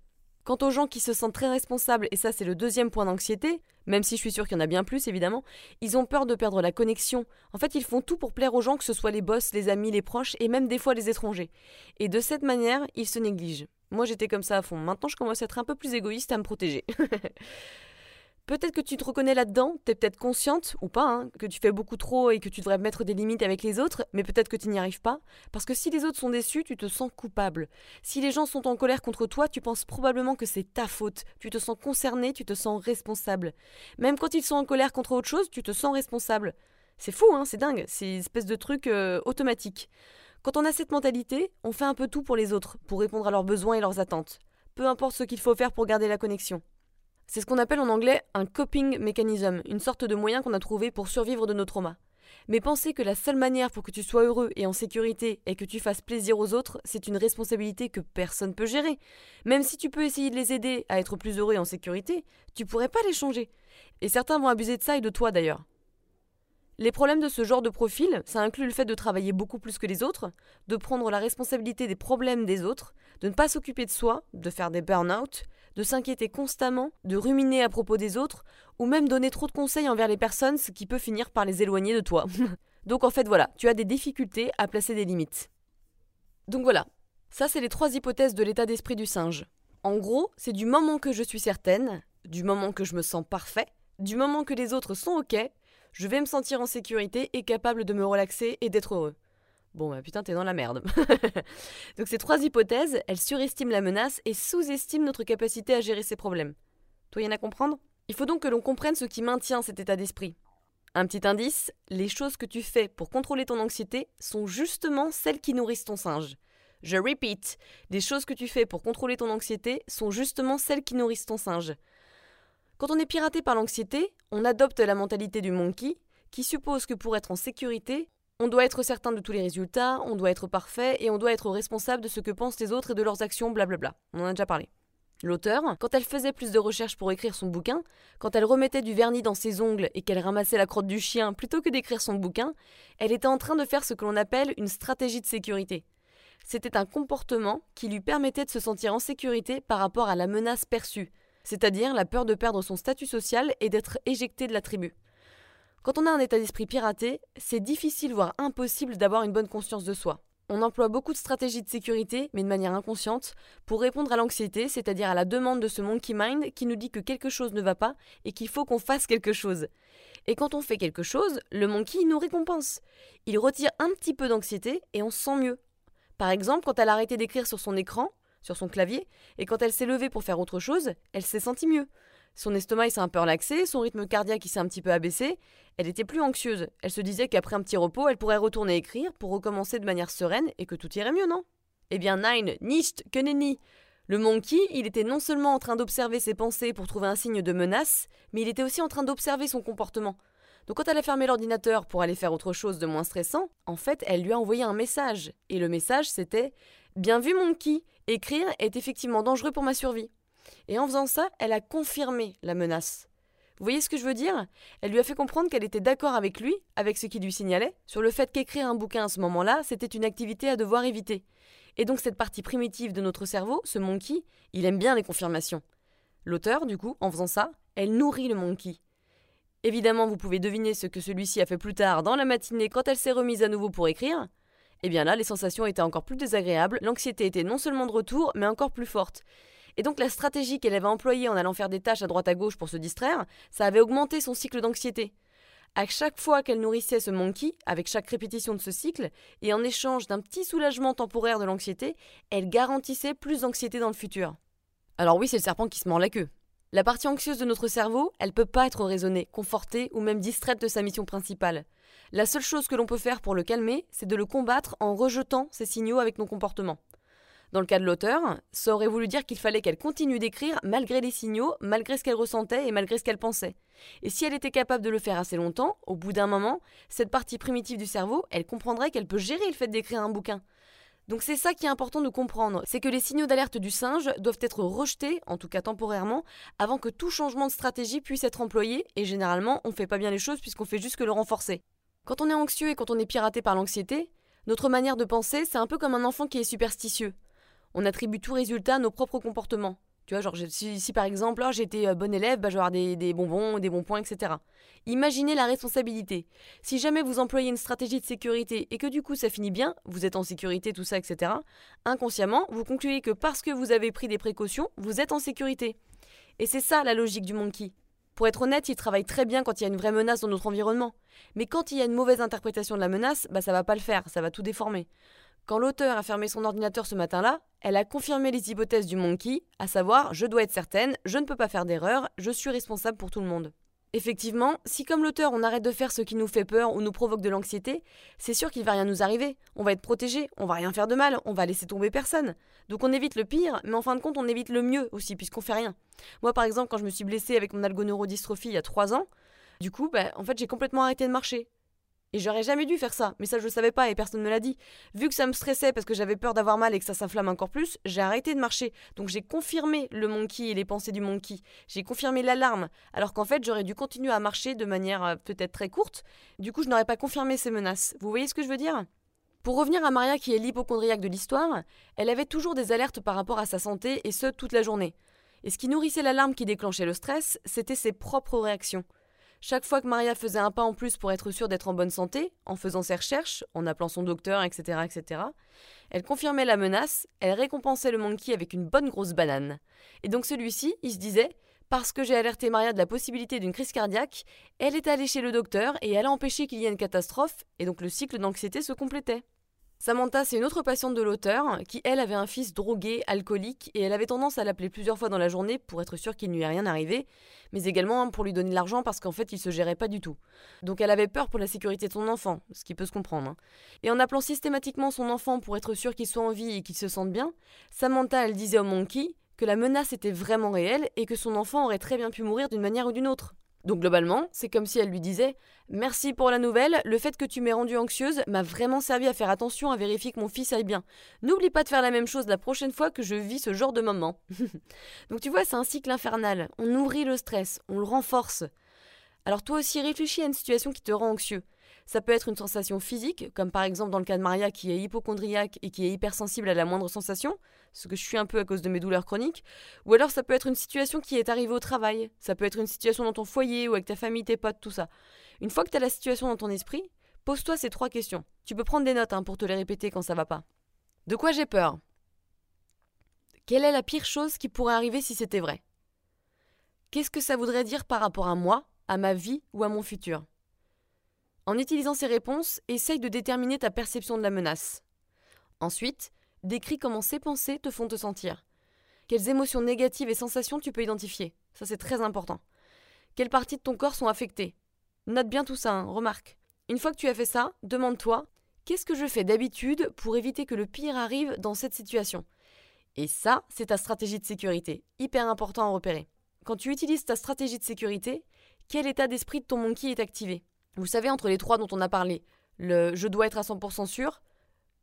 S1: Quant aux gens qui se sentent très responsables, et ça c'est le deuxième point d'anxiété, même si je suis sûre qu'il y en a bien plus évidemment, ils ont peur de perdre la connexion. En fait, ils font tout pour plaire aux gens, que ce soit les boss, les amis, les proches, et même des fois les étrangers. Et de cette manière, ils se négligent. Moi j'étais comme ça à fond, maintenant je commence à être un peu plus égoïste à me protéger. Peut-être que tu te reconnais là-dedans, tu es peut-être consciente, ou pas, hein, que tu fais beaucoup trop et que tu devrais mettre des limites avec les autres, mais peut-être que tu n'y arrives pas, parce que si les autres sont déçus, tu te sens coupable. Si les gens sont en colère contre toi, tu penses probablement que c'est ta faute, tu te sens concerné, tu te sens responsable. Même quand ils sont en colère contre autre chose, tu te sens responsable. C'est fou, hein, c'est dingue, c'est une espèce de truc euh, automatique. Quand on a cette mentalité, on fait un peu tout pour les autres, pour répondre à leurs besoins et leurs attentes. Peu importe ce qu'il faut faire pour garder la connexion. C'est ce qu'on appelle en anglais un coping mechanism, une sorte de moyen qu'on a trouvé pour survivre de nos traumas. Mais penser que la seule manière pour que tu sois heureux et en sécurité et que tu fasses plaisir aux autres, c'est une responsabilité que personne peut gérer. Même si tu peux essayer de les aider à être plus heureux et en sécurité, tu pourrais pas les changer. Et certains vont abuser de ça et de toi d'ailleurs. Les problèmes de ce genre de profil, ça inclut le fait de travailler beaucoup plus que les autres, de prendre la responsabilité des problèmes des autres, de ne pas s'occuper de soi, de faire des burn-out, de s'inquiéter constamment, de ruminer à propos des autres, ou même donner trop de conseils envers les personnes, ce qui peut finir par les éloigner de toi. Donc en fait voilà, tu as des difficultés à placer des limites. Donc voilà, Ça, c'est les trois hypothèses de l'état d'esprit du singe. En gros, c'est du moment que je suis certaine, du moment que je me sens parfait, du moment que les autres sont OK, je vais me sentir en sécurité et capable de me relaxer et d'être heureux. Bon, bah putain, t'es dans la merde. Donc ces trois hypothèses, elles surestiment la menace et sous-estiment notre capacité à gérer ces problèmes. Toi, y en a à comprendre? Il faut donc que l'on comprenne ce qui maintient cet état d'esprit. Un petit indice, les choses que tu fais pour contrôler ton anxiété sont justement celles qui nourrissent ton singe. Je repeat, les choses que tu fais pour contrôler ton anxiété sont justement celles qui nourrissent ton singe. Quand on est piraté par l'anxiété, on adopte la mentalité du monkey, qui suppose que pour être en sécurité, on doit être certain de tous les résultats, on doit être parfait et on doit être responsable de ce que pensent les autres et de leurs actions, blablabla. On en a déjà parlé. L'auteur, quand elle faisait plus de recherches pour écrire son bouquin, quand elle remettait du vernis dans ses ongles et qu'elle ramassait la crotte du chien plutôt que d'écrire son bouquin, elle était en train de faire ce que l'on appelle une stratégie de sécurité. C'était un comportement qui lui permettait de se sentir en sécurité par rapport à la menace perçue, c'est-à-dire la peur de perdre son statut social et d'être éjecté de la tribu. Quand on a un état d'esprit piraté, c'est difficile voire impossible d'avoir une bonne conscience de soi. On emploie beaucoup de stratégies de sécurité, mais de manière inconsciente, pour répondre à l'anxiété, c'est-à-dire à la demande de ce monkey mind qui nous dit que quelque chose ne va pas et qu'il faut qu'on fasse quelque chose. Et quand on fait quelque chose, le monkey nous récompense. Il retire un petit peu d'anxiété et on se sent mieux. Par exemple, quand elle a arrêté d'écrire sur son écran, sur son clavier, et quand elle s'est levée pour faire autre chose, elle s'est sentie mieux. Son estomac s'est un peu relaxé, son rythme cardiaque s'est un petit peu abaissé, elle était plus anxieuse. Elle se disait qu'après un petit repos, elle pourrait retourner écrire pour recommencer de manière sereine et que tout irait mieux, non? Eh bien, nein, nicht, que nenni Le monkey, il était non seulement en train d'observer ses pensées pour trouver un signe de menace, mais il était aussi en train d'observer son comportement. Donc quand elle a fermé l'ordinateur pour aller faire autre chose de moins stressant, en fait, elle lui a envoyé un message. Et le message, c'était Bien vu, Monkey, écrire est effectivement dangereux pour ma survie. Et en faisant ça, elle a confirmé la menace. Vous voyez ce que je veux dire? Elle lui a fait comprendre qu'elle était d'accord avec lui, avec ce qu'il lui signalait, sur le fait qu'écrire un bouquin à ce moment-là, c'était une activité à devoir éviter. Et donc cette partie primitive de notre cerveau, ce monkey, il aime bien les confirmations. L'auteur, du coup, en faisant ça, elle nourrit le monkey. Évidemment, vous pouvez deviner ce que celui-ci a fait plus tard dans la matinée quand elle s'est remise à nouveau pour écrire. Eh bien là, les sensations étaient encore plus désagréables, l'anxiété était non seulement de retour, mais encore plus forte. Et donc la stratégie qu'elle avait employée en allant faire des tâches à droite à gauche pour se distraire, ça avait augmenté son cycle d'anxiété. À chaque fois qu'elle nourrissait ce monkey, avec chaque répétition de ce cycle, et en échange d'un petit soulagement temporaire de l'anxiété, elle garantissait plus d'anxiété dans le futur. Alors oui, c'est le serpent qui se mord la queue. La partie anxieuse de notre cerveau, elle peut pas être raisonnée, confortée ou même distraite de sa mission principale. La seule chose que l'on peut faire pour le calmer, c'est de le combattre en rejetant ces signaux avec nos comportements. Dans le cas de l'auteur, ça aurait voulu dire qu'il fallait qu'elle continue d'écrire malgré les signaux, malgré ce qu'elle ressentait et malgré ce qu'elle pensait. Et si elle était capable de le faire assez longtemps, au bout d'un moment, cette partie primitive du cerveau, elle comprendrait qu'elle peut gérer le fait d'écrire un bouquin. Donc c'est ça qui est important de comprendre, c'est que les signaux d'alerte du singe doivent être rejetés, en tout cas temporairement, avant que tout changement de stratégie puisse être employé, et généralement on fait pas bien les choses puisqu'on fait juste que le renforcer. Quand on est anxieux et quand on est piraté par l'anxiété, notre manière de penser, c'est un peu comme un enfant qui est superstitieux on attribue tout résultat à nos propres comportements. Tu vois, genre, si, par exemple, oh, j'étais euh, bon élève, bah, je vais avoir des, bonbons, des bons points, etc. Imaginez la responsabilité. Si jamais vous employez une stratégie de sécurité et que du coup ça finit bien, vous êtes en sécurité, tout ça, etc., inconsciemment, vous concluez que parce que vous avez pris des précautions, vous êtes en sécurité. Et c'est ça la logique du monkey. Pour être honnête, il travaille très bien quand il y a une vraie menace dans notre environnement. Mais quand il y a une mauvaise interprétation de la menace, bah ça va pas le faire, ça va tout déformer. Quand l'auteur a fermé son ordinateur ce matin-là, elle a confirmé les hypothèses du monkey, à savoir je dois être certaine, je ne peux pas faire d'erreur, je suis responsable pour tout le monde. Effectivement, si comme l'auteur on arrête de faire ce qui nous fait peur ou nous provoque de l'anxiété, c'est sûr qu'il va rien nous arriver, on va être protégé, on va rien faire de mal, on va laisser tomber personne. Donc on évite le pire, mais en fin de compte on évite le mieux aussi puisqu'on fait rien. Moi par exemple quand je me suis blessée avec mon algoneurodystrophie il y a 3 ans, du coup, bah, en fait, j'ai complètement arrêté de marcher. Et j'aurais jamais dû faire ça, mais ça je le savais pas et personne ne me l'a dit. Vu que ça me stressait parce que j'avais peur d'avoir mal et que ça s'inflamme encore plus, j'ai arrêté de marcher. Donc j'ai confirmé le monkey et les pensées du monkey. J'ai confirmé l'alarme, alors qu'en fait j'aurais dû continuer à marcher de manière euh, peut-être très courte. Du coup je n'aurais pas confirmé ces menaces. Vous voyez ce que je veux dire? Pour revenir à Maria qui est l'hypochondriaque de l'histoire, elle avait toujours des alertes par rapport à sa santé et ce toute la journée. Et ce qui nourrissait l'alarme qui déclenchait le stress, c'était ses propres réactions. Chaque fois que Maria faisait un pas en plus pour être sûre d'être en bonne santé, en faisant ses recherches, en appelant son docteur, etc., etc., elle confirmait la menace, elle récompensait le monkey avec une bonne grosse banane. Et donc celui-ci, il se disait parce que j'ai alerté Maria de la possibilité d'une crise cardiaque, elle est allée chez le docteur et elle a empêché qu'il y ait une catastrophe, et donc le cycle d'anxiété se complétait. Samantha, c'est une autre patiente de l'auteur, qui elle avait un fils drogué, alcoolique, et elle avait tendance à l'appeler plusieurs fois dans la journée pour être sûre qu'il ne lui est rien arrivé, mais également pour lui donner de l'argent parce qu'en fait il se gérait pas du tout. Donc elle avait peur pour la sécurité de son enfant, ce qui peut se comprendre. Hein. Et en appelant systématiquement son enfant pour être sûre qu'il soit en vie et qu'il se sente bien, Samantha elle disait au monkey que la menace était vraiment réelle et que son enfant aurait très bien pu mourir d'une manière ou d'une autre. Donc globalement, c'est comme si elle lui disait Merci pour la nouvelle, le fait que tu m'aies rendue anxieuse m'a vraiment servi à faire attention, à vérifier que mon fils aille bien. N'oublie pas de faire la même chose la prochaine fois que je vis ce genre de moment. Donc tu vois, c'est un cycle infernal. On nourrit le stress, on le renforce. Alors toi aussi réfléchis à une situation qui te rend anxieux. Ça peut être une sensation physique, comme par exemple dans le cas de Maria qui est hypochondriaque et qui est hypersensible à la moindre sensation, ce que je suis un peu à cause de mes douleurs chroniques, ou alors ça peut être une situation qui est arrivée au travail, ça peut être une situation dans ton foyer ou avec ta famille, tes potes, tout ça. Une fois que tu as la situation dans ton esprit, pose-toi ces trois questions. Tu peux prendre des notes hein, pour te les répéter quand ça va pas. De quoi j'ai peur? Quelle est la pire chose qui pourrait arriver si c'était vrai? Qu'est-ce que ça voudrait dire par rapport à moi, à ma vie ou à mon futur? En utilisant ces réponses, essaye de déterminer ta perception de la menace. Ensuite, Décris comment ces pensées te font te sentir. Quelles émotions négatives et sensations tu peux identifier. Ça, c'est très important. Quelles parties de ton corps sont affectées Note bien tout ça, hein, remarque. Une fois que tu as fait ça, demande-toi qu'est-ce que je fais d'habitude pour éviter que le pire arrive dans cette situation? Et ça, c'est ta stratégie de sécurité. Hyper important à repérer. Quand tu utilises ta stratégie de sécurité, quel état d'esprit de ton monkey est activé? Vous savez, entre les trois dont on a parlé, le je dois être à 100% sûr,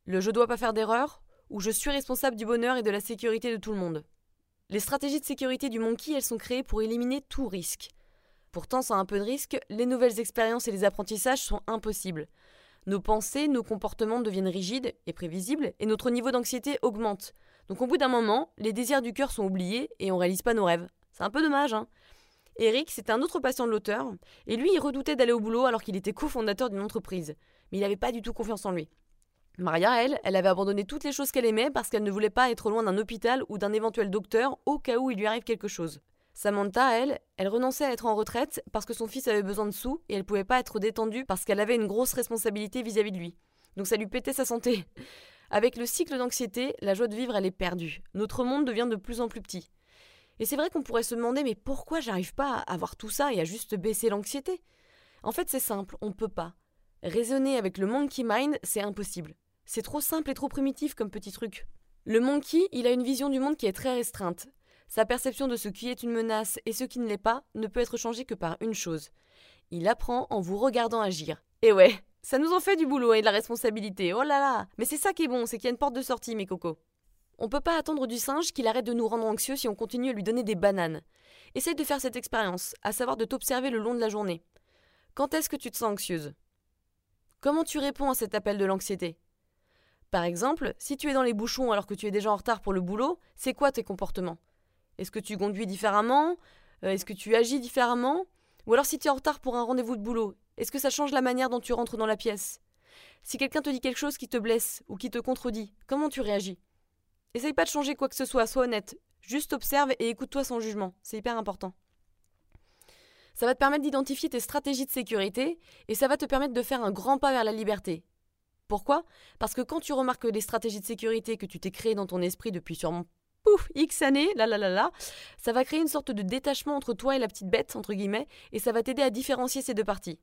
S1: le je dois pas faire d'erreur où je suis responsable du bonheur et de la sécurité de tout le monde. Les stratégies de sécurité du monkey, elles sont créées pour éliminer tout risque. Pourtant, sans un peu de risque, les nouvelles expériences et les apprentissages sont impossibles. Nos pensées, nos comportements deviennent rigides et prévisibles, et notre niveau d'anxiété augmente. Donc au bout d'un moment, les désirs du cœur sont oubliés et on réalise pas nos rêves. C'est un peu dommage, hein Eric, c'était un autre patient de l'auteur, et lui, il redoutait d'aller au boulot alors qu'il était cofondateur d'une entreprise. Mais il n'avait pas du tout confiance en lui. Maria, elle, elle avait abandonné toutes les choses qu'elle aimait parce qu'elle ne voulait pas être loin d'un hôpital ou d'un éventuel docteur au cas où il lui arrive quelque chose. Samantha, elle, elle renonçait à être en retraite parce que son fils avait besoin de sous et elle pouvait pas être détendue parce qu'elle avait une grosse responsabilité vis-à-vis de lui. Donc ça lui pétait sa santé. Avec le cycle d'anxiété, la joie de vivre, elle est perdue. Notre monde devient de plus en plus petit. Et c'est vrai qu'on pourrait se demander mais pourquoi j'arrive pas à avoir tout ça et à juste baisser l'anxiété? En fait, c'est simple, on ne peut pas. Raisonner avec le monkey mind, c'est impossible. C'est trop simple et trop primitif comme petit truc. Le monkey, il a une vision du monde qui est très restreinte. Sa perception de ce qui est une menace et ce qui ne l'est pas ne peut être changée que par une chose. Il apprend en vous regardant agir. Et ouais, ça nous en fait du boulot et de la responsabilité. Oh là là Mais c'est ça qui est bon, c'est qu'il y a une porte de sortie, mes cocos. On peut pas attendre du singe qu'il arrête de nous rendre anxieux si on continue à lui donner des bananes. Essaye de faire cette expérience, à savoir de t'observer le long de la journée. Quand est-ce que tu te sens anxieuse? Comment tu réponds à cet appel de l'anxiété? Par exemple, si tu es dans les bouchons alors que tu es déjà en retard pour le boulot, c'est quoi tes comportements? Est-ce que tu conduis différemment? Euh, Est-ce que tu agis différemment? Ou alors si tu es en retard pour un rendez-vous de boulot, est-ce que ça change la manière dont tu rentres dans la pièce? Si quelqu'un te dit quelque chose qui te blesse ou qui te contredit, comment tu réagis? Essaye pas de changer quoi que ce soit, sois honnête. Juste observe et écoute-toi sans jugement, c'est hyper important. Ça va te permettre d'identifier tes stratégies de sécurité et ça va te permettre de faire un grand pas vers la liberté. Pourquoi? Parce que quand tu remarques les stratégies de sécurité que tu t'es créées dans ton esprit depuis sûrement pouf, X années, là là là ça va créer une sorte de détachement entre toi et la petite bête, entre guillemets, et ça va t'aider à différencier ces deux parties.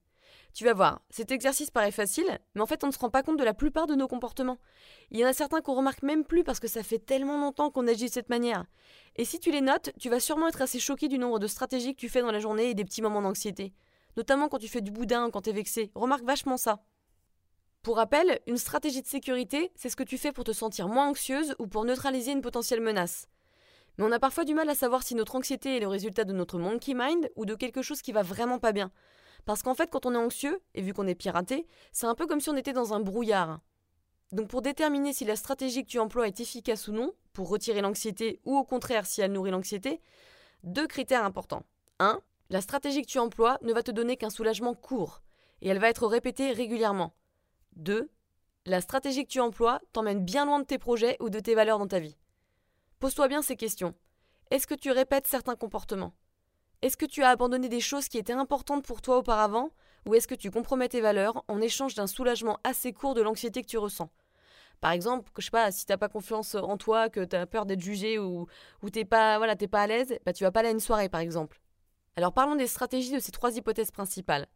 S1: Tu vas voir, cet exercice paraît facile, mais en fait on ne se rend pas compte de la plupart de nos comportements. Il y en a certains qu'on remarque même plus parce que ça fait tellement longtemps qu'on agit de cette manière. Et si tu les notes, tu vas sûrement être assez choqué du nombre de stratégies que tu fais dans la journée et des petits moments d'anxiété. Notamment quand tu fais du boudin, quand t'es vexé. Remarque vachement ça. Pour rappel, une stratégie de sécurité, c'est ce que tu fais pour te sentir moins anxieuse ou pour neutraliser une potentielle menace. Mais on a parfois du mal à savoir si notre anxiété est le résultat de notre monkey mind ou de quelque chose qui va vraiment pas bien. Parce qu'en fait, quand on est anxieux, et vu qu'on est piraté, c'est un peu comme si on était dans un brouillard. Donc pour déterminer si la stratégie que tu emploies est efficace ou non, pour retirer l'anxiété ou au contraire si elle nourrit l'anxiété, deux critères importants. 1. La stratégie que tu emploies ne va te donner qu'un soulagement court, et elle va être répétée régulièrement. 2. La stratégie que tu emploies t'emmène bien loin de tes projets ou de tes valeurs dans ta vie. Pose-toi bien ces questions. Est-ce que tu répètes certains comportements? Est-ce que tu as abandonné des choses qui étaient importantes pour toi auparavant ou est-ce que tu compromets tes valeurs en échange d'un soulagement assez court de l'anxiété que tu ressens? Par exemple, je sais pas, si t'as pas confiance en toi, que tu as peur d'être jugé ou, ou t'es pas, voilà, pas à l'aise, bah tu vas pas aller à une soirée par exemple. Alors parlons des stratégies de ces trois hypothèses principales.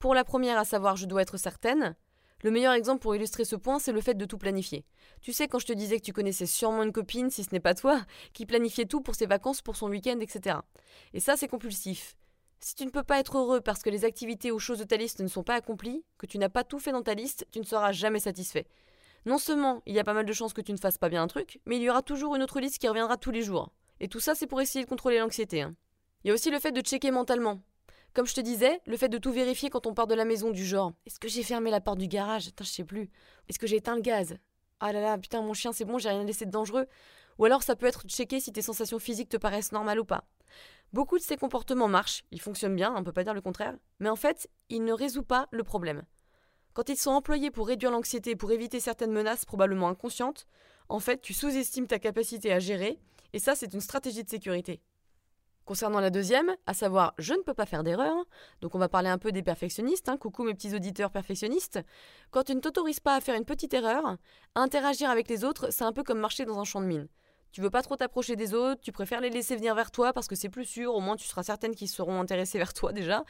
S1: Pour la première, à savoir je dois être certaine, le meilleur exemple pour illustrer ce point, c'est le fait de tout planifier. Tu sais, quand je te disais que tu connaissais sûrement une copine, si ce n'est pas toi, qui planifiait tout pour ses vacances, pour son week-end, etc. Et ça, c'est compulsif. Si tu ne peux pas être heureux parce que les activités ou choses de ta liste ne sont pas accomplies, que tu n'as pas tout fait dans ta liste, tu ne seras jamais satisfait. Non seulement il y a pas mal de chances que tu ne fasses pas bien un truc, mais il y aura toujours une autre liste qui reviendra tous les jours. Et tout ça, c'est pour essayer de contrôler l'anxiété. Hein. Il y a aussi le fait de checker mentalement. Comme je te disais, le fait de tout vérifier quand on part de la maison, du genre Est-ce que j'ai fermé la porte du garage? Attends, je sais plus. Est-ce que j'ai éteint le gaz? Ah là là, putain, mon chien, c'est bon, j'ai rien laissé de dangereux. Ou alors ça peut être checker si tes sensations physiques te paraissent normales ou pas. Beaucoup de ces comportements marchent, ils fonctionnent bien, on ne peut pas dire le contraire, mais en fait, ils ne résout pas le problème. Quand ils sont employés pour réduire l'anxiété, pour éviter certaines menaces probablement inconscientes, en fait, tu sous-estimes ta capacité à gérer, et ça, c'est une stratégie de sécurité. Concernant la deuxième, à savoir je ne peux pas faire d'erreur, donc on va parler un peu des perfectionnistes, hein, coucou mes petits auditeurs perfectionnistes, quand tu ne t'autorises pas à faire une petite erreur, interagir avec les autres, c'est un peu comme marcher dans un champ de mine. Tu veux pas trop t'approcher des autres, tu préfères les laisser venir vers toi parce que c'est plus sûr, au moins tu seras certaine qu'ils seront intéressés vers toi déjà.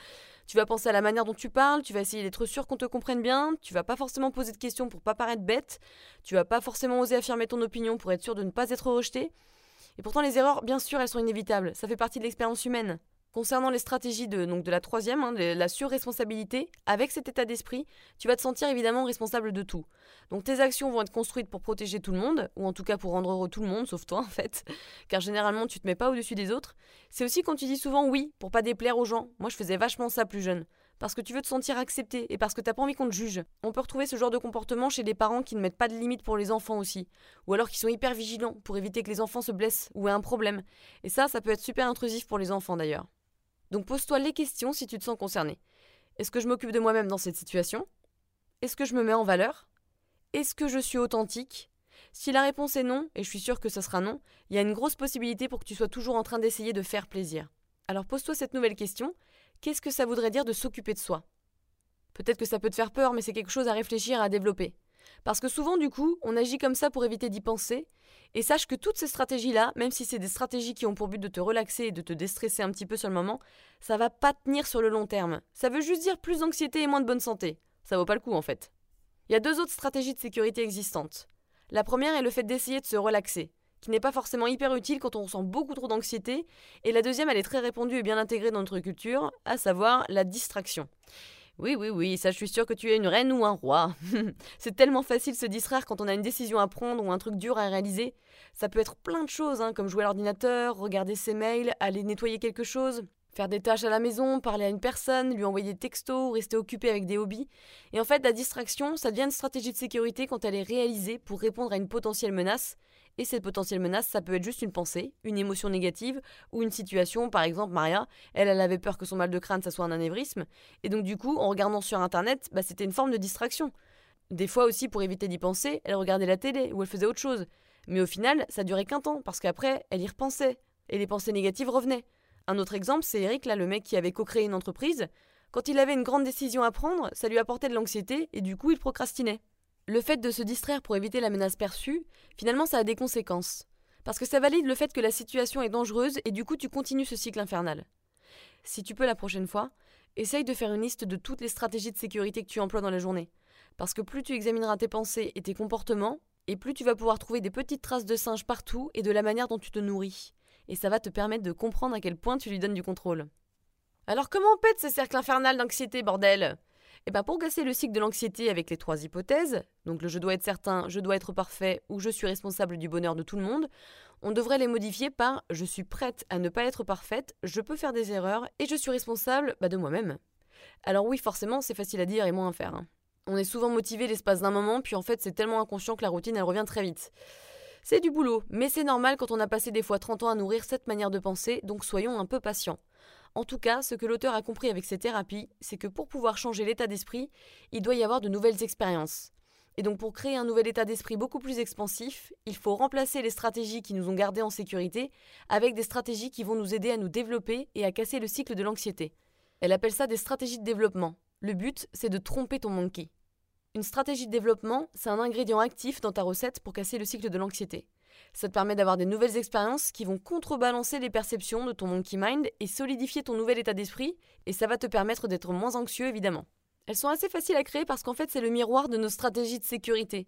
S1: Tu vas penser à la manière dont tu parles, tu vas essayer d'être sûr qu'on te comprenne bien, tu vas pas forcément poser de questions pour pas paraître bête, tu vas pas forcément oser affirmer ton opinion pour être sûr de ne pas être rejeté. Et pourtant les erreurs, bien sûr, elles sont inévitables, ça fait partie de l'expérience humaine. Concernant les stratégies de, donc de la troisième, hein, la surresponsabilité, avec cet état d'esprit, tu vas te sentir évidemment responsable de tout. Donc tes actions vont être construites pour protéger tout le monde, ou en tout cas pour rendre heureux tout le monde, sauf toi en fait, car généralement tu te mets pas au-dessus des autres. C'est aussi quand tu dis souvent oui, pour pas déplaire aux gens. Moi je faisais vachement ça plus jeune. Parce que tu veux te sentir accepté et parce que t'as pas envie qu'on te juge. On peut retrouver ce genre de comportement chez des parents qui ne mettent pas de limites pour les enfants aussi. Ou alors qui sont hyper vigilants pour éviter que les enfants se blessent ou aient un problème. Et ça, ça peut être super intrusif pour les enfants d'ailleurs. Donc pose-toi les questions si tu te sens concerné. Est-ce que je m'occupe de moi-même dans cette situation? Est-ce que je me mets en valeur? Est-ce que je suis authentique? Si la réponse est non, et je suis sûre que ce sera non, il y a une grosse possibilité pour que tu sois toujours en train d'essayer de faire plaisir. Alors pose-toi cette nouvelle question. Qu'est-ce que ça voudrait dire de s'occuper de soi? Peut-être que ça peut te faire peur, mais c'est quelque chose à réfléchir, à développer. Parce que souvent, du coup, on agit comme ça pour éviter d'y penser, et sache que toutes ces stratégies-là, même si c'est des stratégies qui ont pour but de te relaxer et de te déstresser un petit peu sur le moment, ça va pas tenir sur le long terme. Ça veut juste dire plus d'anxiété et moins de bonne santé. Ça vaut pas le coup en fait. Il y a deux autres stratégies de sécurité existantes. La première est le fait d'essayer de se relaxer, qui n'est pas forcément hyper utile quand on ressent beaucoup trop d'anxiété, et la deuxième elle est très répandue et bien intégrée dans notre culture, à savoir la distraction. Oui, oui, oui, ça je suis sûre que tu es une reine ou un roi. c'est tellement facile se distraire quand on a une décision à prendre ou un truc dur à réaliser. Ça peut être plein de choses, hein, comme jouer à l'ordinateur, regarder ses mails, aller nettoyer quelque chose, faire des tâches à la maison, parler à une personne, lui envoyer des textos, rester occupé avec des hobbies. Et en fait, la distraction, ça devient une stratégie de sécurité quand elle est réalisée pour répondre à une potentielle menace et cette potentielle menace, ça peut être juste une pensée, une émotion négative ou une situation. Par exemple, Maria, elle, elle avait peur que son mal de crâne, ça soit un anévrisme. Et donc, du coup, en regardant sur Internet, bah, c'était une forme de distraction. Des fois aussi, pour éviter d'y penser, elle regardait la télé ou elle faisait autre chose. Mais au final, ça durait qu'un temps, parce qu'après, elle y repensait. Et les pensées négatives revenaient. Un autre exemple, c'est Eric, là, le mec qui avait co-créé une entreprise. Quand il avait une grande décision à prendre, ça lui apportait de l'anxiété et du coup, il procrastinait le fait de se distraire pour éviter la menace perçue, finalement ça a des conséquences. Parce que ça valide le fait que la situation est dangereuse et du coup tu continues ce cycle infernal. Si tu peux la prochaine fois, essaye de faire une liste de toutes les stratégies de sécurité que tu emploies dans la journée. Parce que plus tu examineras tes pensées et tes comportements, et plus tu vas pouvoir trouver des petites traces de singe partout et de la manière dont tu te nourris. Et ça va te permettre de comprendre à quel point tu lui donnes du contrôle. Alors comment on pète ce cercle infernal d'anxiété, bordel? Et eh bien pour casser le cycle de l'anxiété avec les trois hypothèses, donc le je dois être certain, je dois être parfait ou je suis responsable du bonheur de tout le monde, on devrait les modifier par je suis prête à ne pas être parfaite, je peux faire des erreurs et je suis responsable bah, de moi-même. Alors oui, forcément, c'est facile à dire et moins à faire. Hein. On est souvent motivé l'espace d'un moment, puis en fait c'est tellement inconscient que la routine elle revient très vite. C'est du boulot, mais c'est normal quand on a passé des fois 30 ans à nourrir cette manière de penser, donc soyons un peu patients. En tout cas, ce que l'auteur a compris avec ces thérapies, c'est que pour pouvoir changer l'état d'esprit, il doit y avoir de nouvelles expériences. Et donc pour créer un nouvel état d'esprit beaucoup plus expansif, il faut remplacer les stratégies qui nous ont gardés en sécurité avec des stratégies qui vont nous aider à nous développer et à casser le cycle de l'anxiété. Elle appelle ça des stratégies de développement. Le but, c'est de tromper ton monkey. Une stratégie de développement, c'est un ingrédient actif dans ta recette pour casser le cycle de l'anxiété. Ça te permet d'avoir des nouvelles expériences qui vont contrebalancer les perceptions de ton monkey mind et solidifier ton nouvel état d'esprit, et ça va te permettre d'être moins anxieux évidemment. Elles sont assez faciles à créer parce qu'en fait c'est le miroir de nos stratégies de sécurité.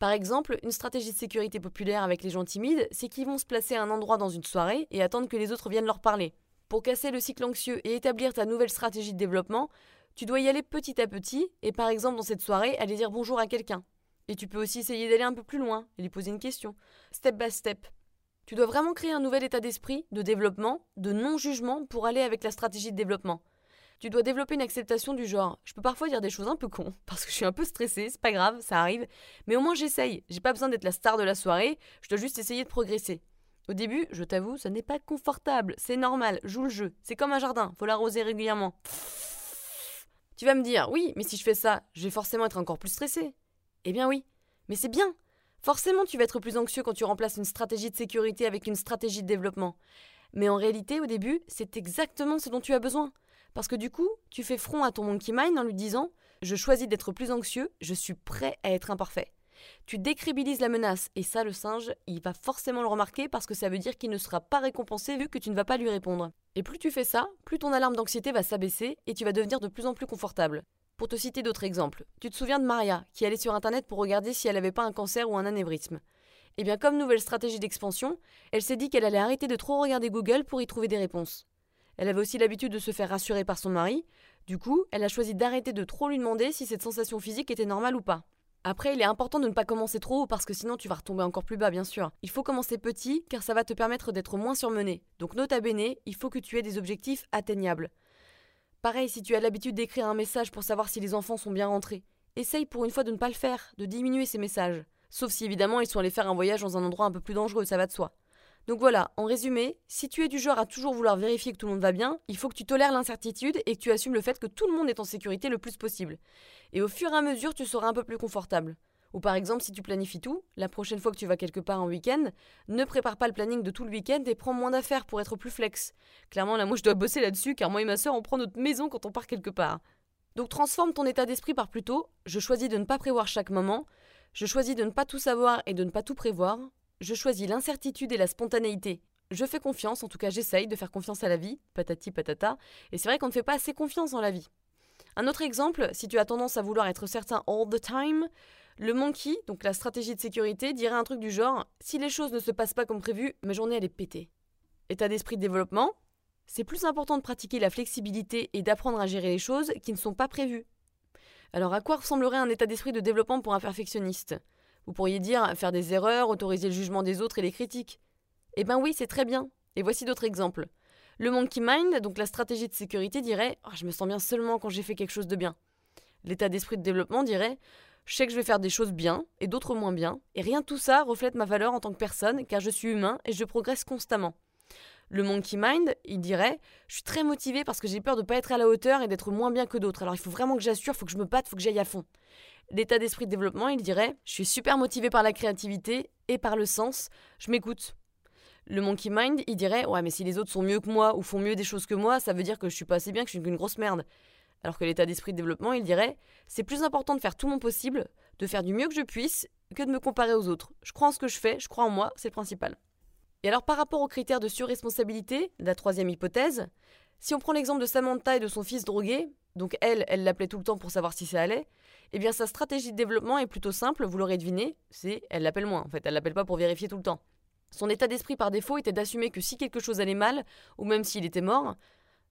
S1: Par exemple, une stratégie de sécurité populaire avec les gens timides, c'est qu'ils vont se placer à un endroit dans une soirée et attendre que les autres viennent leur parler. Pour casser le cycle anxieux et établir ta nouvelle stratégie de développement, tu dois y aller petit à petit et par exemple dans cette soirée aller dire bonjour à quelqu'un. Et tu peux aussi essayer d'aller un peu plus loin et lui poser une question, step by step. Tu dois vraiment créer un nouvel état d'esprit, de développement, de non-jugement pour aller avec la stratégie de développement. Tu dois développer une acceptation du genre. Je peux parfois dire des choses un peu cons, parce que je suis un peu stressée, c'est pas grave, ça arrive. Mais au moins j'essaye. J'ai pas besoin d'être la star de la soirée, je dois juste essayer de progresser. Au début, je t'avoue, ça n'est pas confortable, c'est normal, joue le jeu. C'est comme un jardin, faut l'arroser régulièrement. Tu vas me dire, oui, mais si je fais ça, je vais forcément être encore plus stressée. Eh bien oui, mais c'est bien. Forcément, tu vas être plus anxieux quand tu remplaces une stratégie de sécurité avec une stratégie de développement. Mais en réalité, au début, c'est exactement ce dont tu as besoin. Parce que du coup, tu fais front à ton monkey mind en lui disant Je choisis d'être plus anxieux, je suis prêt à être imparfait. Tu décrédibilises la menace, et ça, le singe, il va forcément le remarquer parce que ça veut dire qu'il ne sera pas récompensé vu que tu ne vas pas lui répondre. Et plus tu fais ça, plus ton alarme d'anxiété va s'abaisser et tu vas devenir de plus en plus confortable. Pour te citer d'autres exemples, tu te souviens de Maria, qui allait sur internet pour regarder si elle n'avait pas un cancer ou un anévrisme. Eh bien, comme nouvelle stratégie d'expansion, elle s'est dit qu'elle allait arrêter de trop regarder Google pour y trouver des réponses. Elle avait aussi l'habitude de se faire rassurer par son mari, du coup, elle a choisi d'arrêter de trop lui demander si cette sensation physique était normale ou pas. Après, il est important de ne pas commencer trop haut parce que sinon tu vas retomber encore plus bas, bien sûr. Il faut commencer petit car ça va te permettre d'être moins surmené. Donc, nota bene, il faut que tu aies des objectifs atteignables. Pareil, si tu as l'habitude d'écrire un message pour savoir si les enfants sont bien rentrés, essaye pour une fois de ne pas le faire, de diminuer ces messages. Sauf si évidemment ils sont allés faire un voyage dans un endroit un peu plus dangereux, ça va de soi. Donc voilà, en résumé, si tu es du genre à toujours vouloir vérifier que tout le monde va bien, il faut que tu tolères l'incertitude et que tu assumes le fait que tout le monde est en sécurité le plus possible. Et au fur et à mesure, tu seras un peu plus confortable. Ou par exemple, si tu planifies tout, la prochaine fois que tu vas quelque part en week-end, ne prépare pas le planning de tout le week-end et prends moins d'affaires pour être plus flex. Clairement, là, moi, je dois bosser là-dessus car moi et ma soeur, on prend notre maison quand on part quelque part. Donc transforme ton état d'esprit par plutôt je choisis de ne pas prévoir chaque moment, je choisis de ne pas tout savoir et de ne pas tout prévoir, je choisis l'incertitude et la spontanéité. Je fais confiance, en tout cas j'essaye de faire confiance à la vie, patati patata, et c'est vrai qu'on ne fait pas assez confiance dans la vie. Un autre exemple, si tu as tendance à vouloir être certain all the time, le monkey, donc la stratégie de sécurité, dirait un truc du genre si les choses ne se passent pas comme prévu, ma journée elle est pétée. État d'esprit de développement, c'est plus important de pratiquer la flexibilité et d'apprendre à gérer les choses qui ne sont pas prévues. Alors à quoi ressemblerait un état d'esprit de développement pour un perfectionniste? Vous pourriez dire faire des erreurs, autoriser le jugement des autres et les critiques. Eh ben oui, c'est très bien. Et voici d'autres exemples. Le monkey mind, donc la stratégie de sécurité, dirait oh, Je me sens bien seulement quand j'ai fait quelque chose de bien. L'état d'esprit de développement dirait Je sais que je vais faire des choses bien et d'autres moins bien, et rien de tout ça reflète ma valeur en tant que personne, car je suis humain et je progresse constamment. Le monkey mind, il dirait Je suis très motivé parce que j'ai peur de ne pas être à la hauteur et d'être moins bien que d'autres. Alors il faut vraiment que j'assure, il faut que je me batte, il faut que j'aille à fond l'état d'esprit de développement, il dirait Je suis super motivé par la créativité et par le sens, je m'écoute. Le monkey mind, il dirait Ouais, mais si les autres sont mieux que moi ou font mieux des choses que moi, ça veut dire que je suis pas assez bien, que je suis une grosse merde. Alors que l'état d'esprit de développement, il dirait C'est plus important de faire tout mon possible, de faire du mieux que je puisse, que de me comparer aux autres. Je crois en ce que je fais, je crois en moi, c'est le principal. Et alors, par rapport aux critères de surresponsabilité, la troisième hypothèse, si on prend l'exemple de Samantha et de son fils drogué, donc elle, elle l'appelait tout le temps pour savoir si ça allait, eh bien sa stratégie de développement est plutôt simple, vous l'aurez deviné, c'est elle l'appelle moins en fait, elle l'appelle pas pour vérifier tout le temps. Son état d'esprit par défaut était d'assumer que si quelque chose allait mal, ou même s'il était mort,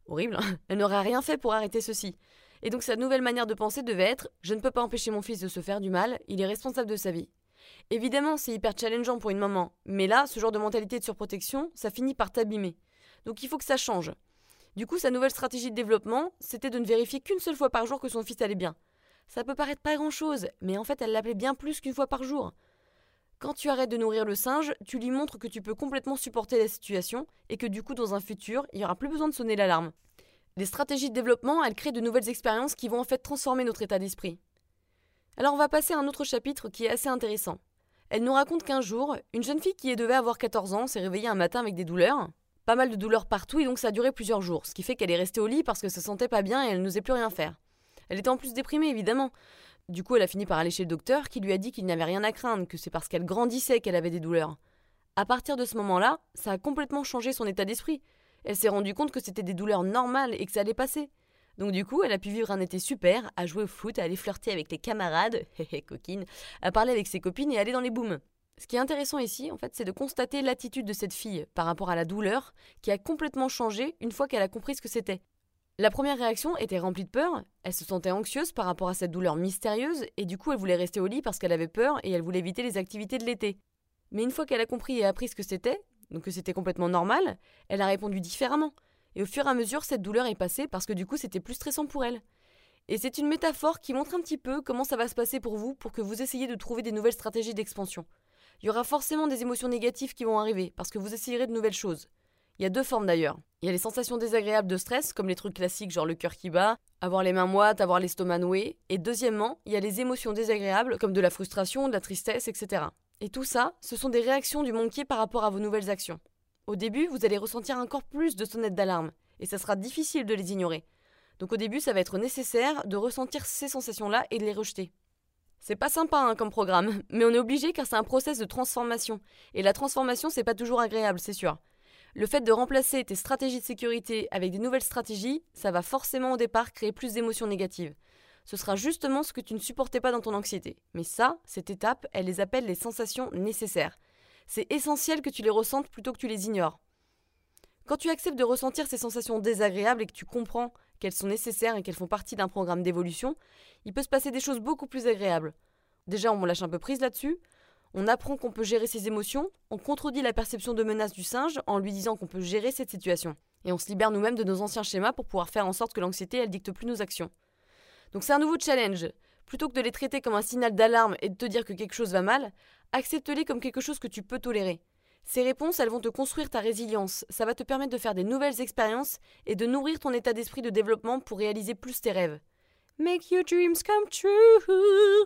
S1: horrible, hein, elle n'aurait rien fait pour arrêter ceci. Et donc sa nouvelle manière de penser devait être je ne peux pas empêcher mon fils de se faire du mal, il est responsable de sa vie. Évidemment, c'est hyper challengeant pour une maman, mais là, ce genre de mentalité de surprotection, ça finit par t'abîmer. Donc il faut que ça change. Du coup, sa nouvelle stratégie de développement, c'était de ne vérifier qu'une seule fois par jour que son fils allait bien. Ça peut paraître pas grand-chose, mais en fait, elle l'appelait bien plus qu'une fois par jour. Quand tu arrêtes de nourrir le singe, tu lui montres que tu peux complètement supporter la situation et que du coup, dans un futur, il n'y aura plus besoin de sonner l'alarme. Les stratégies de développement, elles créent de nouvelles expériences qui vont en fait transformer notre état d'esprit. Alors on va passer à un autre chapitre qui est assez intéressant. Elle nous raconte qu'un jour, une jeune fille qui devait avoir 14 ans s'est réveillée un matin avec des douleurs. Pas mal de douleurs partout et donc ça a duré plusieurs jours, ce qui fait qu'elle est restée au lit parce que se sentait pas bien et elle n'osait plus rien faire. Elle était en plus déprimée évidemment, du coup, elle a fini par aller chez le docteur qui lui a dit qu'il n'y avait rien à craindre, que c'est parce qu'elle grandissait qu'elle avait des douleurs. À partir de ce moment-là, ça a complètement changé son état d'esprit. Elle s'est rendue compte que c'était des douleurs normales et que ça allait passer. Donc du coup, elle a pu vivre un été super, à jouer au foot, à aller flirter avec les camarades, coquine, à parler avec ses copines et aller dans les booms. Ce qui est intéressant ici, en fait, c'est de constater l'attitude de cette fille par rapport à la douleur, qui a complètement changé une fois qu'elle a compris ce que c'était. La première réaction était remplie de peur, elle se sentait anxieuse par rapport à cette douleur mystérieuse, et du coup elle voulait rester au lit parce qu'elle avait peur et elle voulait éviter les activités de l'été. Mais une fois qu'elle a compris et appris ce que c'était, donc que c'était complètement normal, elle a répondu différemment. Et au fur et à mesure, cette douleur est passée parce que du coup c'était plus stressant pour elle. Et c'est une métaphore qui montre un petit peu comment ça va se passer pour vous pour que vous essayiez de trouver des nouvelles stratégies d'expansion. Il y aura forcément des émotions négatives qui vont arriver parce que vous essayerez de nouvelles choses. Il y a deux formes d'ailleurs. Il y a les sensations désagréables de stress, comme les trucs classiques genre le cœur qui bat, avoir les mains moites, avoir l'estomac noué. Et deuxièmement, il y a les émotions désagréables, comme de la frustration, de la tristesse, etc. Et tout ça, ce sont des réactions du monkey par rapport à vos nouvelles actions. Au début, vous allez ressentir encore plus de sonnettes d'alarme, et ça sera difficile de les ignorer. Donc au début, ça va être nécessaire de ressentir ces sensations-là et de les rejeter. C'est pas sympa hein, comme programme, mais on est obligé car c'est un process de transformation. Et la transformation, c'est pas toujours agréable, c'est sûr. Le fait de remplacer tes stratégies de sécurité avec des nouvelles stratégies, ça va forcément au départ créer plus d'émotions négatives. Ce sera justement ce que tu ne supportais pas dans ton anxiété. Mais ça, cette étape, elle les appelle les sensations nécessaires. C'est essentiel que tu les ressentes plutôt que tu les ignores. Quand tu acceptes de ressentir ces sensations désagréables et que tu comprends qu'elles sont nécessaires et qu'elles font partie d'un programme d'évolution, il peut se passer des choses beaucoup plus agréables. Déjà, on lâche un peu prise là-dessus, on apprend qu'on peut gérer ses émotions, on contredit la perception de menace du singe en lui disant qu'on peut gérer cette situation. Et on se libère nous-mêmes de nos anciens schémas pour pouvoir faire en sorte que l'anxiété, elle dicte plus nos actions. Donc c'est un nouveau challenge. Plutôt que de les traiter comme un signal d'alarme et de te dire que quelque chose va mal, accepte-les comme quelque chose que tu peux tolérer. Ces réponses, elles vont te construire ta résilience, ça va te permettre de faire des nouvelles expériences et de nourrir ton état d'esprit de développement pour réaliser plus tes rêves. Make your dreams come true.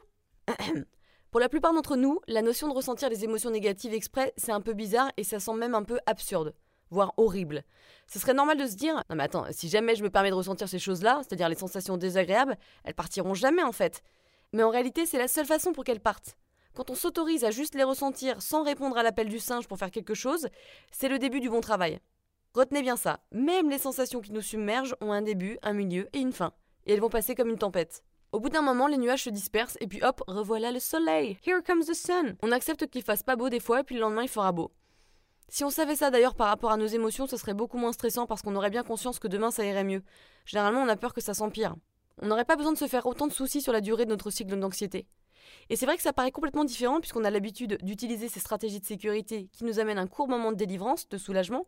S1: Pour la plupart d'entre nous, la notion de ressentir les émotions négatives exprès, c'est un peu bizarre et ça semble même un peu absurde, voire horrible. Ce serait normal de se dire Non, mais attends, si jamais je me permets de ressentir ces choses-là, c'est-à-dire les sensations désagréables, elles partiront jamais en fait. Mais en réalité, c'est la seule façon pour qu'elles partent. Quand on s'autorise à juste les ressentir sans répondre à l'appel du singe pour faire quelque chose, c'est le début du bon travail. Retenez bien ça, même les sensations qui nous submergent ont un début, un milieu et une fin. Et elles vont passer comme une tempête. Au bout d'un moment, les nuages se dispersent et puis hop, revoilà le soleil. Here comes the sun. On accepte qu'il fasse pas beau des fois et puis le lendemain il fera beau. Si on savait ça d'ailleurs par rapport à nos émotions, ce serait beaucoup moins stressant parce qu'on aurait bien conscience que demain ça irait mieux. Généralement, on a peur que ça s'empire. On n'aurait pas besoin de se faire autant de soucis sur la durée de notre cycle d'anxiété. Et c'est vrai que ça paraît complètement différent puisqu'on a l'habitude d'utiliser ces stratégies de sécurité qui nous amènent un court moment de délivrance, de soulagement.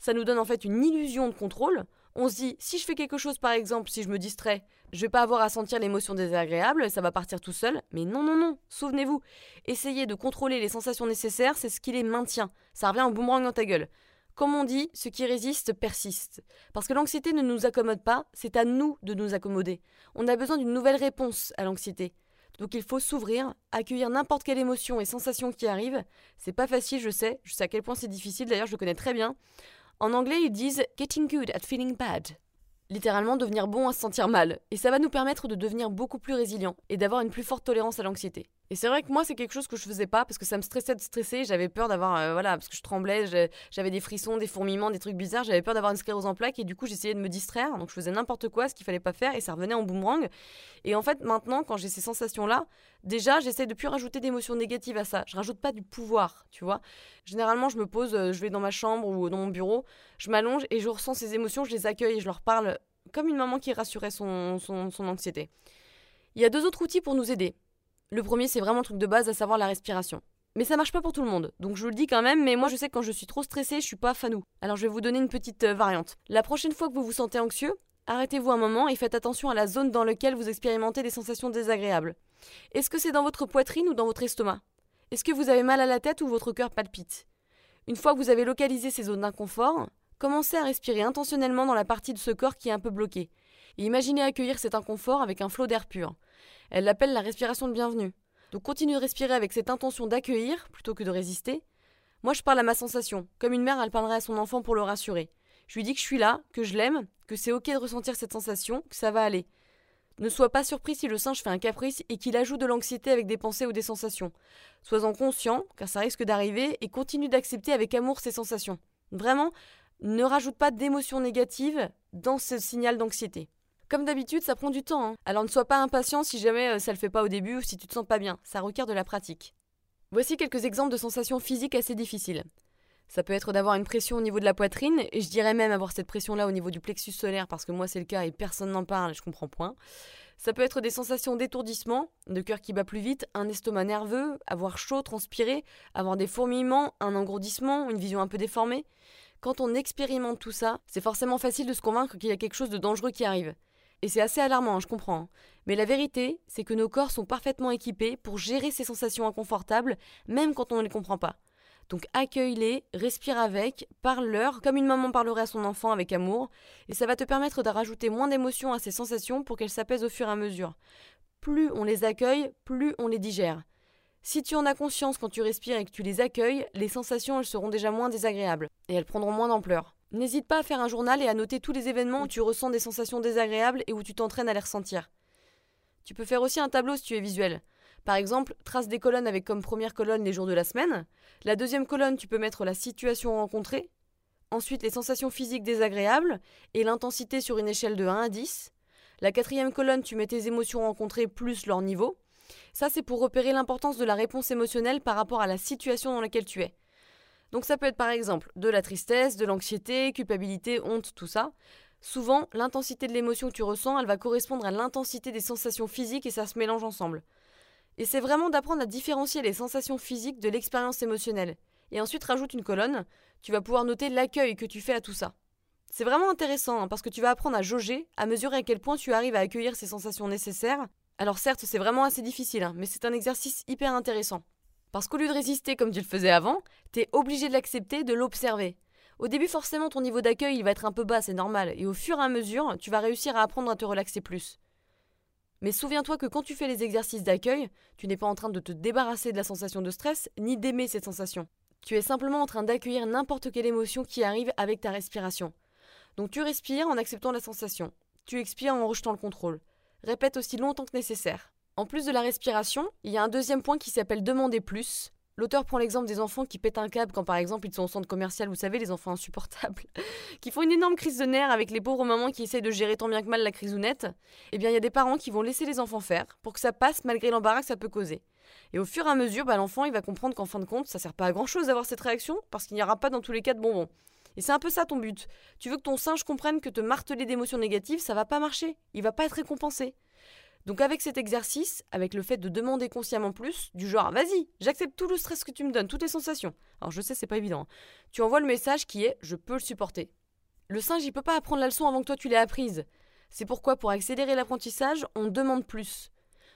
S1: Ça nous donne en fait une illusion de contrôle. On se dit, si je fais quelque chose par exemple, si je me distrais, je vais pas avoir à sentir l'émotion désagréable, ça va partir tout seul. Mais non, non, non, souvenez-vous, essayez de contrôler les sensations nécessaires, c'est ce qui les maintient. Ça revient en boomerang dans ta gueule. Comme on dit, ce qui résiste persiste. Parce que l'anxiété ne nous accommode pas, c'est à nous de nous accommoder. On a besoin d'une nouvelle réponse à l'anxiété. Donc il faut s'ouvrir, accueillir n'importe quelle émotion et sensation qui arrive. C'est pas facile, je sais, je sais à quel point c'est difficile, d'ailleurs je le connais très bien. En anglais, ils disent getting good at feeling bad littéralement devenir bon à se sentir mal. Et ça va nous permettre de devenir beaucoup plus résilient et d'avoir une plus forte tolérance à l'anxiété. Et c'est vrai que moi, c'est quelque chose que je faisais pas parce que ça me stressait de stresser. J'avais peur d'avoir, euh, voilà, parce que je tremblais, j'avais des frissons, des fourmillements, des trucs bizarres. J'avais peur d'avoir une sclérose en plaques et du coup, j'essayais de me distraire. Donc, je faisais n'importe quoi, ce qu'il fallait pas faire et ça revenait en boomerang. Et en fait, maintenant, quand j'ai ces sensations-là, déjà, j'essaie de plus rajouter d'émotions négatives à ça. Je rajoute pas du pouvoir, tu vois. Généralement, je me pose, euh, je vais dans ma chambre ou dans mon bureau, je m'allonge et je ressens ces émotions, je les accueille et je leur parle comme une maman qui rassurait son, son, son anxiété. Il y a deux autres outils pour nous aider. Le premier, c'est vraiment le truc de base, à savoir la respiration. Mais ça marche pas pour tout le monde, donc je vous le dis quand même, mais moi je sais que quand je suis trop stressée, je suis pas fanou. Alors je vais vous donner une petite euh, variante. La prochaine fois que vous vous sentez anxieux, arrêtez-vous un moment et faites attention à la zone dans laquelle vous expérimentez des sensations désagréables. Est-ce que c'est dans votre poitrine ou dans votre estomac? Est-ce que vous avez mal à la tête ou votre cœur palpite? Une fois que vous avez localisé ces zones d'inconfort, commencez à respirer intentionnellement dans la partie de ce corps qui est un peu bloquée. Et imaginez accueillir cet inconfort avec un flot d'air pur. Elle l'appelle la respiration de bienvenue. Donc continuez de respirer avec cette intention d'accueillir plutôt que de résister. Moi je parle à ma sensation, comme une mère elle parlerait à son enfant pour le rassurer. Je lui dis que je suis là, que je l'aime, que c'est ok de ressentir cette sensation, que ça va aller. Ne sois pas surpris si le singe fait un caprice et qu'il ajoute de l'anxiété avec des pensées ou des sensations. Sois-en conscient, car ça risque d'arriver, et continue d'accepter avec amour ces sensations. Vraiment, ne rajoute pas d'émotions négatives dans ce signal d'anxiété. Comme d'habitude, ça prend du temps, hein. alors ne sois pas impatient si jamais euh, ça le fait pas au début ou si tu te sens pas bien, ça requiert de la pratique. Voici quelques exemples de sensations physiques assez difficiles. Ça peut être d'avoir une pression au niveau de la poitrine, et je dirais même avoir cette pression-là au niveau du plexus solaire, parce que moi c'est le cas et personne n'en parle, je comprends point. Ça peut être des sensations d'étourdissement, de cœur qui bat plus vite, un estomac nerveux, avoir chaud, transpirer, avoir des fourmillements, un engourdissement, une vision un peu déformée. Quand on expérimente tout ça, c'est forcément facile de se convaincre qu'il y a quelque chose de dangereux qui arrive. Et c'est assez alarmant, hein, je comprends. Hein. Mais la vérité, c'est que nos corps sont parfaitement équipés pour gérer ces sensations inconfortables, même quand on ne les comprend pas. Donc accueille-les, respire avec, parle-leur comme une maman parlerait à son enfant avec amour, et ça va te permettre de rajouter moins d'émotions à ces sensations pour qu'elles s'apaisent au fur et à mesure. Plus on les accueille, plus on les digère. Si tu en as conscience quand tu respires et que tu les accueilles, les sensations elles seront déjà moins désagréables, et elles prendront moins d'ampleur. N'hésite pas à faire un journal et à noter tous les événements où tu ressens des sensations désagréables et où tu t'entraînes à les ressentir. Tu peux faire aussi un tableau si tu es visuel. Par exemple, trace des colonnes avec comme première colonne les jours de la semaine. La deuxième colonne, tu peux mettre la situation rencontrée. Ensuite, les sensations physiques désagréables et l'intensité sur une échelle de 1 à 10. La quatrième colonne, tu mets tes émotions rencontrées plus leur niveau. Ça, c'est pour repérer l'importance de la réponse émotionnelle par rapport à la situation dans laquelle tu es. Donc ça peut être par exemple de la tristesse, de l'anxiété, culpabilité, honte, tout ça. Souvent, l'intensité de l'émotion que tu ressens, elle va correspondre à l'intensité des sensations physiques et ça se mélange ensemble. Et c'est vraiment d'apprendre à différencier les sensations physiques de l'expérience émotionnelle. Et ensuite rajoute une colonne, tu vas pouvoir noter l'accueil que tu fais à tout ça. C'est vraiment intéressant hein, parce que tu vas apprendre à jauger, à mesurer à quel point tu arrives à accueillir ces sensations nécessaires. Alors certes, c'est vraiment assez difficile, hein, mais c'est un exercice hyper intéressant. Parce qu'au lieu de résister comme tu le faisais avant, t'es obligé de l'accepter, de l'observer. Au début, forcément, ton niveau d'accueil il va être un peu bas, c'est normal, et au fur et à mesure, tu vas réussir à apprendre à te relaxer plus. Mais souviens-toi que quand tu fais les exercices d'accueil, tu n'es pas en train de te débarrasser de la sensation de stress, ni d'aimer cette sensation. Tu es simplement en train d'accueillir n'importe quelle émotion qui arrive avec ta respiration. Donc tu respires en acceptant la sensation. Tu expires en rejetant le contrôle. Répète aussi longtemps que nécessaire. En plus de la respiration, il y a un deuxième point qui s'appelle demander plus. L'auteur prend l'exemple des enfants qui pètent un câble quand par exemple ils sont au centre commercial, vous savez, les enfants insupportables, qui font une énorme crise de nerfs avec les pauvres mamans qui essayent de gérer tant bien que mal la crisounette. Eh bien, il y a des parents qui vont laisser les enfants faire pour que ça passe malgré l'embarras que ça peut causer. Et au fur et à mesure, bah, l'enfant il va comprendre qu'en fin de compte, ça sert pas à grand chose d'avoir cette réaction parce qu'il n'y aura pas dans tous les cas de bonbons. Et c'est un peu ça ton but. Tu veux que ton singe comprenne que te marteler d'émotions négatives, ça va pas marcher. Il va pas être récompensé. Donc avec cet exercice, avec le fait de demander consciemment plus, du genre vas-y, j'accepte tout le stress que tu me donnes, toutes les sensations. Alors je sais c'est pas évident. Hein. Tu envoies le message qui est je peux le supporter. Le singe il peut pas apprendre la leçon avant que toi tu l'aies apprise. C'est pourquoi pour accélérer l'apprentissage, on demande plus.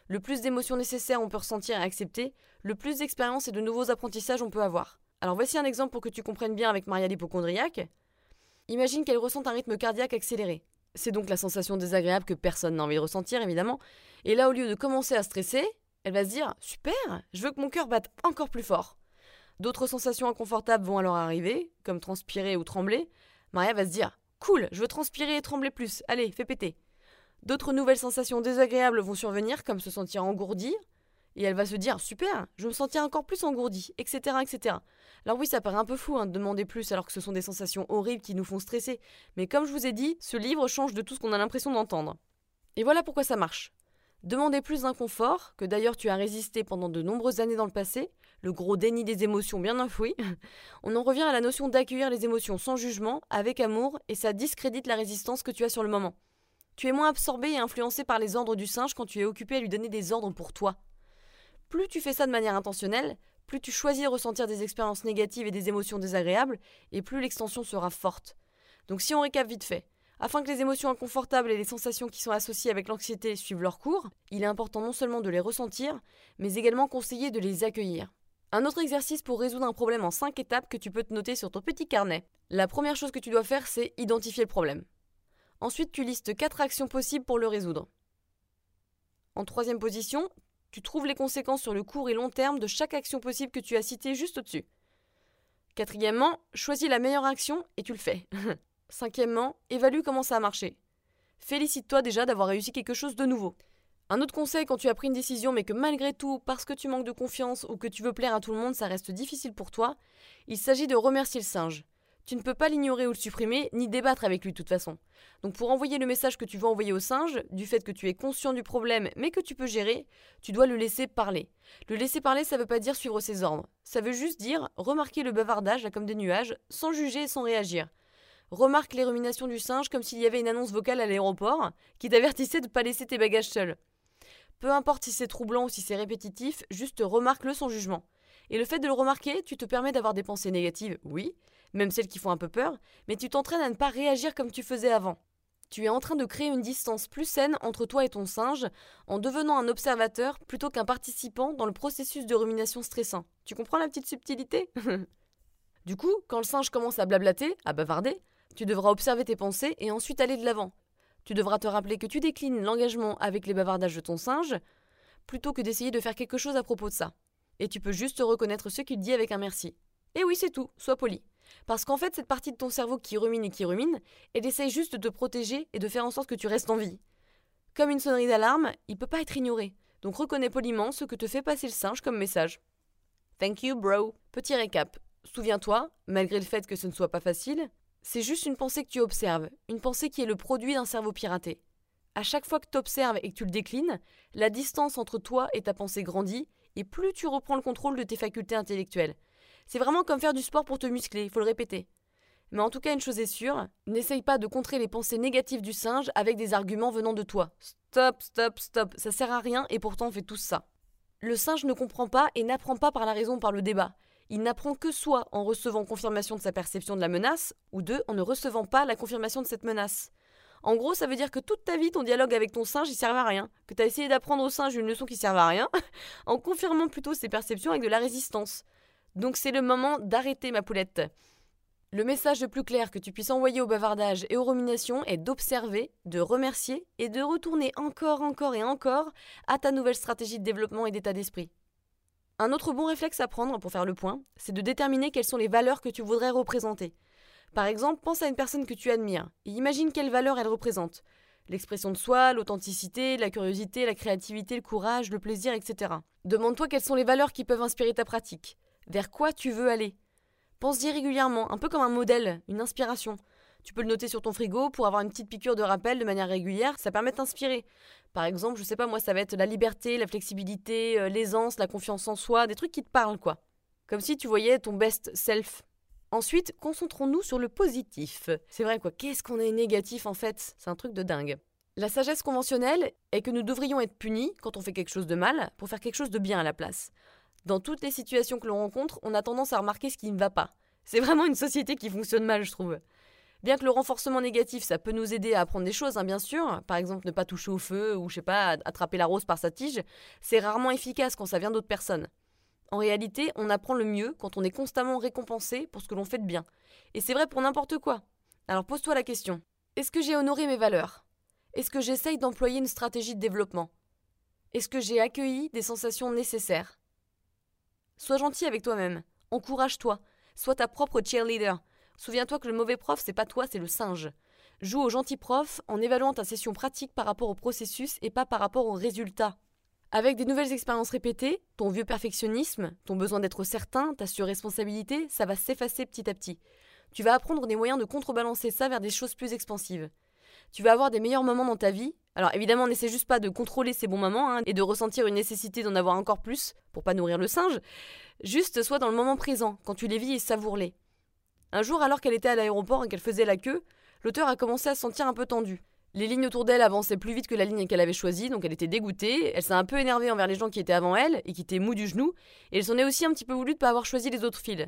S1: Le plus d'émotions nécessaires on peut ressentir et accepter, le plus d'expériences et de nouveaux apprentissages on peut avoir. Alors voici un exemple pour que tu comprennes bien avec Maria l'hypochondriaque. Imagine qu'elle ressent un rythme cardiaque accéléré. C'est donc la sensation désagréable que personne n'a envie de ressentir, évidemment. Et là, au lieu de commencer à stresser, elle va se dire Super, je veux que mon cœur batte encore plus fort. D'autres sensations inconfortables vont alors arriver, comme transpirer ou trembler. Maria va se dire Cool, je veux transpirer et trembler plus. Allez, fais péter. D'autres nouvelles sensations désagréables vont survenir, comme se sentir engourdi, et elle va se dire super, je me sentir encore plus engourdi, etc., etc. Alors oui, ça paraît un peu fou hein, de demander plus alors que ce sont des sensations horribles qui nous font stresser, mais comme je vous ai dit, ce livre change de tout ce qu'on a l'impression d'entendre. Et voilà pourquoi ça marche. Demander plus d'inconfort, que d'ailleurs tu as résisté pendant de nombreuses années dans le passé, le gros déni des émotions bien enfoui, on en revient à la notion d'accueillir les émotions sans jugement, avec amour, et ça discrédite la résistance que tu as sur le moment. Tu es moins absorbé et influencé par les ordres du singe quand tu es occupé à lui donner des ordres pour toi. Plus tu fais ça de manière intentionnelle, plus tu choisis de ressentir des expériences négatives et des émotions désagréables, et plus l'extension sera forte. Donc si on récap vite fait, afin que les émotions inconfortables et les sensations qui sont associées avec l'anxiété suivent leur cours, il est important non seulement de les ressentir, mais également conseiller de les accueillir. Un autre exercice pour résoudre un problème en 5 étapes que tu peux te noter sur ton petit carnet. La première chose que tu dois faire, c'est identifier le problème. Ensuite, tu listes 4 actions possibles pour le résoudre. En troisième position, tu trouves les conséquences sur le court et long terme de chaque action possible que tu as citée juste au-dessus. Quatrièmement, choisis la meilleure action et tu le fais. Cinquièmement, évalue comment ça a marché. Félicite-toi déjà d'avoir réussi quelque chose de nouveau. Un autre conseil quand tu as pris une décision mais que malgré tout, parce que tu manques de confiance ou que tu veux plaire à tout le monde, ça reste difficile pour toi, il s'agit de remercier le singe. Tu ne peux pas l'ignorer ou le supprimer, ni débattre avec lui de toute façon. Donc pour envoyer le message que tu veux envoyer au singe, du fait que tu es conscient du problème mais que tu peux gérer, tu dois le laisser parler. Le laisser parler, ça veut pas dire suivre ses ordres. Ça veut juste dire remarquer le bavardage là comme des nuages, sans juger et sans réagir. Remarque les ruminations du singe comme s'il y avait une annonce vocale à l'aéroport qui t'avertissait de ne pas laisser tes bagages seuls. Peu importe si c'est troublant ou si c'est répétitif, juste remarque-le sans jugement. Et le fait de le remarquer, tu te permets d'avoir des pensées négatives, oui, même celles qui font un peu peur, mais tu t'entraînes à ne pas réagir comme tu faisais avant. Tu es en train de créer une distance plus saine entre toi et ton singe en devenant un observateur plutôt qu'un participant dans le processus de rumination stressant. Tu comprends la petite subtilité? Du coup, quand le singe commence à blablater, à bavarder, tu devras observer tes pensées et ensuite aller de l'avant. Tu devras te rappeler que tu déclines l'engagement avec les bavardages de ton singe plutôt que d'essayer de faire quelque chose à propos de ça. Et tu peux juste reconnaître ce qu'il dit avec un merci. Et oui, c'est tout, sois poli. Parce qu'en fait, cette partie de ton cerveau qui rumine et qui rumine, elle essaye juste de te protéger et de faire en sorte que tu restes en vie. Comme une sonnerie d'alarme, il peut pas être ignoré. Donc reconnais poliment ce que te fait passer le singe comme message. Thank you, bro. Petit récap. Souviens-toi, malgré le fait que ce ne soit pas facile, c'est juste une pensée que tu observes, une pensée qui est le produit d'un cerveau piraté. À chaque fois que tu observes et que tu le déclines, la distance entre toi et ta pensée grandit, et plus tu reprends le contrôle de tes facultés intellectuelles. C'est vraiment comme faire du sport pour te muscler, il faut le répéter. Mais en tout cas, une chose est sûre, n'essaye pas de contrer les pensées négatives du singe avec des arguments venant de toi. Stop, stop, stop, ça sert à rien et pourtant on fait tous ça. Le singe ne comprend pas et n'apprend pas par la raison par le débat. Il n'apprend que soit en recevant confirmation de sa perception de la menace, ou deux, en ne recevant pas la confirmation de cette menace. En gros, ça veut dire que toute ta vie, ton dialogue avec ton singe, il servait à rien. Que tu as essayé d'apprendre au singe une leçon qui servait à rien, en confirmant plutôt ses perceptions avec de la résistance. Donc c'est le moment d'arrêter ma poulette. Le message le plus clair que tu puisses envoyer au bavardage et aux ruminations est d'observer, de remercier et de retourner encore, encore et encore à ta nouvelle stratégie de développement et d'état d'esprit. Un autre bon réflexe à prendre pour faire le point, c'est de déterminer quelles sont les valeurs que tu voudrais représenter. Par exemple, pense à une personne que tu admires et imagine quelles valeurs elle représente. L'expression de soi, l'authenticité, la curiosité, la créativité, le courage, le plaisir, etc. Demande-toi quelles sont les valeurs qui peuvent inspirer ta pratique. Vers quoi tu veux aller? Pense-y régulièrement, un peu comme un modèle, une inspiration. Tu peux le noter sur ton frigo pour avoir une petite piqûre de rappel de manière régulière, ça permet d'inspirer. Par exemple, je sais pas moi, ça va être la liberté, la flexibilité, euh, l'aisance, la confiance en soi, des trucs qui te parlent quoi. Comme si tu voyais ton best self. Ensuite, concentrons-nous sur le positif. C'est vrai quoi, qu'est-ce qu'on est négatif en fait? C'est un truc de dingue. La sagesse conventionnelle est que nous devrions être punis quand on fait quelque chose de mal pour faire quelque chose de bien à la place. Dans toutes les situations que l'on rencontre, on a tendance à remarquer ce qui ne va pas. C'est vraiment une société qui fonctionne mal, je trouve. Bien que le renforcement négatif, ça peut nous aider à apprendre des choses, hein, bien sûr. Par exemple, ne pas toucher au feu ou, je sais pas, attraper la rose par sa tige. C'est rarement efficace quand ça vient d'autres personnes. En réalité, on apprend le mieux quand on est constamment récompensé pour ce que l'on fait de bien. Et c'est vrai pour n'importe quoi. Alors pose-toi la question. Est-ce que j'ai honoré mes valeurs? Est-ce que j'essaye d'employer une stratégie de développement? Est-ce que j'ai accueilli des sensations nécessaires? Sois gentil avec toi-même. Encourage-toi. Sois ta propre cheerleader. Souviens-toi que le mauvais prof, c'est pas toi, c'est le singe. Joue au gentil prof en évaluant ta session pratique par rapport au processus et pas par rapport au résultat. Avec des nouvelles expériences répétées, ton vieux perfectionnisme, ton besoin d'être certain, ta surresponsabilité, ça va s'effacer petit à petit. Tu vas apprendre des moyens de contrebalancer ça vers des choses plus expansives. Tu vas avoir des meilleurs moments dans ta vie. Alors évidemment, n'essaie juste pas de contrôler ces bons moments hein, et de ressentir une nécessité d'en avoir encore plus pour pas nourrir le singe. Juste sois dans le moment présent, quand tu les vis et savoure-les. Un jour, alors qu'elle était à l'aéroport et qu'elle faisait la queue, l'auteur a commencé à se sentir un peu tendu. Les lignes autour d'elle avançaient plus vite que la ligne qu'elle avait choisie, donc elle était dégoûtée. Elle s'est un peu énervée envers les gens qui étaient avant elle et qui étaient mous du genou, et elle s'en est aussi un petit peu voulu de pas avoir choisi les autres fils.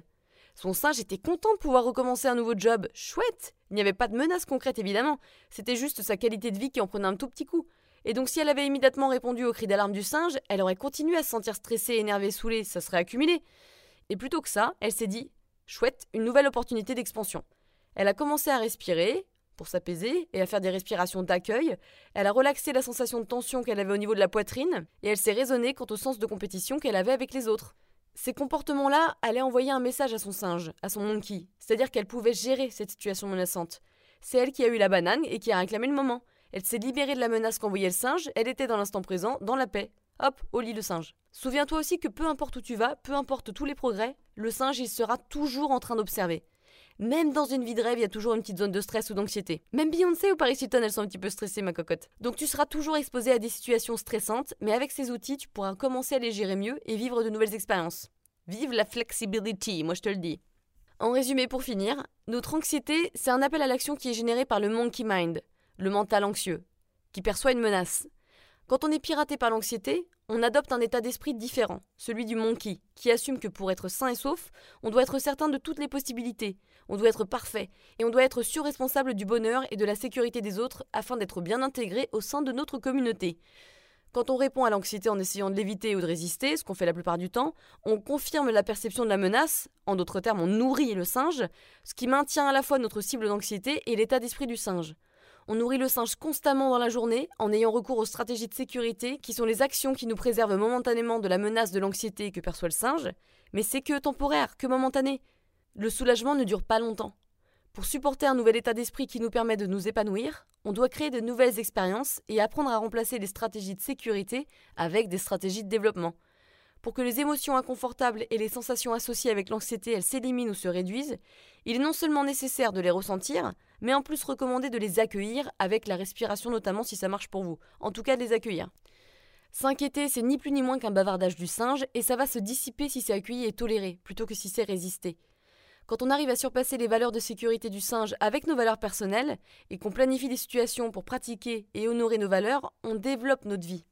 S1: Son singe était content de pouvoir recommencer un nouveau job. Chouette Il n'y avait pas de menace concrète évidemment, c'était juste sa qualité de vie qui en prenait un tout petit coup. Et donc si elle avait immédiatement répondu au cri d'alarme du singe, elle aurait continué à se sentir stressée, énervée, saoulée, ça serait accumulé. Et plutôt que ça, elle s'est dit chouette, une nouvelle opportunité d'expansion. Elle a commencé à respirer pour s'apaiser et à faire des respirations d'accueil. Elle a relaxé la sensation de tension qu'elle avait au niveau de la poitrine et elle s'est raisonnée quant au sens de compétition qu'elle avait avec les autres. Ces comportements-là allaient envoyer un message à son singe, à son monkey, c'est-à-dire qu'elle pouvait gérer cette situation menaçante. C'est elle qui a eu la banane et qui a réclamé le moment. Elle s'est libérée de la menace qu'envoyait le singe, elle était dans l'instant présent, dans la paix. Hop, au lit le singe. Souviens-toi aussi que peu importe où tu vas, peu importe tous les progrès, le singe il sera toujours en train d'observer. Même dans une vie de rêve, il y a toujours une petite zone de stress ou d'anxiété. Même Beyoncé ou Paris Hilton, elles sont un petit peu stressées, ma cocotte. Donc tu seras toujours exposé à des situations stressantes, mais avec ces outils, tu pourras commencer à les gérer mieux et vivre de nouvelles expériences. Vive la flexibility, moi je te le dis. En résumé, pour finir, notre anxiété, c'est un appel à l'action qui est généré par le monkey mind, le mental anxieux, qui perçoit une menace. Quand on est piraté par l'anxiété, on adopte un état d'esprit différent, celui du monkey, qui assume que pour être sain et sauf, on doit être certain de toutes les possibilités, on doit être parfait, et on doit être surresponsable du bonheur et de la sécurité des autres afin d'être bien intégré au sein de notre communauté. Quand on répond à l'anxiété en essayant de l'éviter ou de résister, ce qu'on fait la plupart du temps, on confirme la perception de la menace, en d'autres termes on nourrit le singe, ce qui maintient à la fois notre cible d'anxiété et l'état d'esprit du singe. On nourrit le singe constamment dans la journée en ayant recours aux stratégies de sécurité qui sont les actions qui nous préservent momentanément de la menace de l'anxiété que perçoit le singe, mais c'est que temporaire, que momentané. Le soulagement ne dure pas longtemps. Pour supporter un nouvel état d'esprit qui nous permet de nous épanouir, on doit créer de nouvelles expériences et apprendre à remplacer les stratégies de sécurité avec des stratégies de développement. Pour que les émotions inconfortables et les sensations associées avec l'anxiété s'éliminent ou se réduisent, il est non seulement nécessaire de les ressentir, mais en plus recommandé de les accueillir avec la respiration notamment si ça marche pour vous. En tout cas de les accueillir. S'inquiéter, c'est ni plus ni moins qu'un bavardage du singe, et ça va se dissiper si c'est accueilli et toléré, plutôt que si c'est résisté. Quand on arrive à surpasser les valeurs de sécurité du singe avec nos valeurs personnelles, et qu'on planifie des situations pour pratiquer et honorer nos valeurs, on développe notre vie.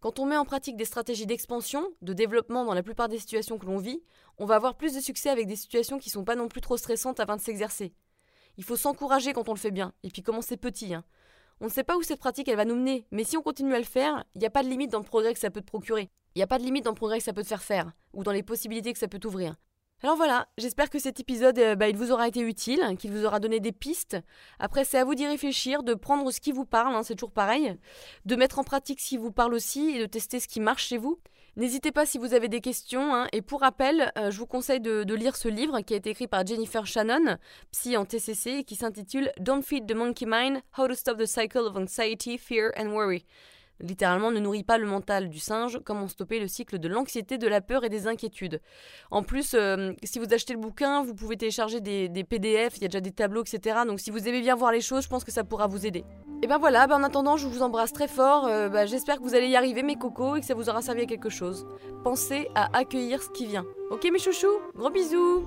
S1: Quand on met en pratique des stratégies d'expansion, de développement dans la plupart des situations que l'on vit, on va avoir plus de succès avec des situations qui sont pas non plus trop stressantes avant de s'exercer. Il faut s'encourager quand on le fait bien, et puis commencer petit. Hein. On ne sait pas où cette pratique elle va nous mener, mais si on continue à le faire, il n'y a pas de limite dans le progrès que ça peut te procurer. Il n'y a pas de limite dans le progrès que ça peut te faire faire, ou dans les possibilités que ça peut t'ouvrir. Alors voilà, j'espère que cet épisode euh, bah, il vous aura été utile, qu'il vous aura donné des pistes. Après, c'est à vous d'y réfléchir, de prendre ce qui vous parle, hein, c'est toujours pareil, de mettre en pratique ce qui vous parle aussi et de tester ce qui marche chez vous. N'hésitez pas si vous avez des questions. Hein. Et pour rappel, euh, je vous conseille de, de, lire ce livre qui a été écrit par Jennifer Shannon, psy en TCC, et qui s'intitule Don't Feed the Monkey Mind How to Stop the Cycle of Anxiety, Fear and Worry littéralement ne nourrit pas le mental du singe, comment stopper le cycle de l'anxiété, de la peur et des inquiétudes. En plus, euh, si vous achetez le bouquin, vous pouvez télécharger des, PDF, il y a déjà des tableaux, etc. Donc si vous aimez bien voir les choses, je pense que ça pourra vous aider. Et ben voilà, ben en attendant, je vous embrasse très fort. Euh, ben J'espère que vous allez y arriver, mes cocos, et que ça vous aura servi à quelque chose. Pensez à accueillir ce qui vient. Ok, mes chouchous? Gros bisous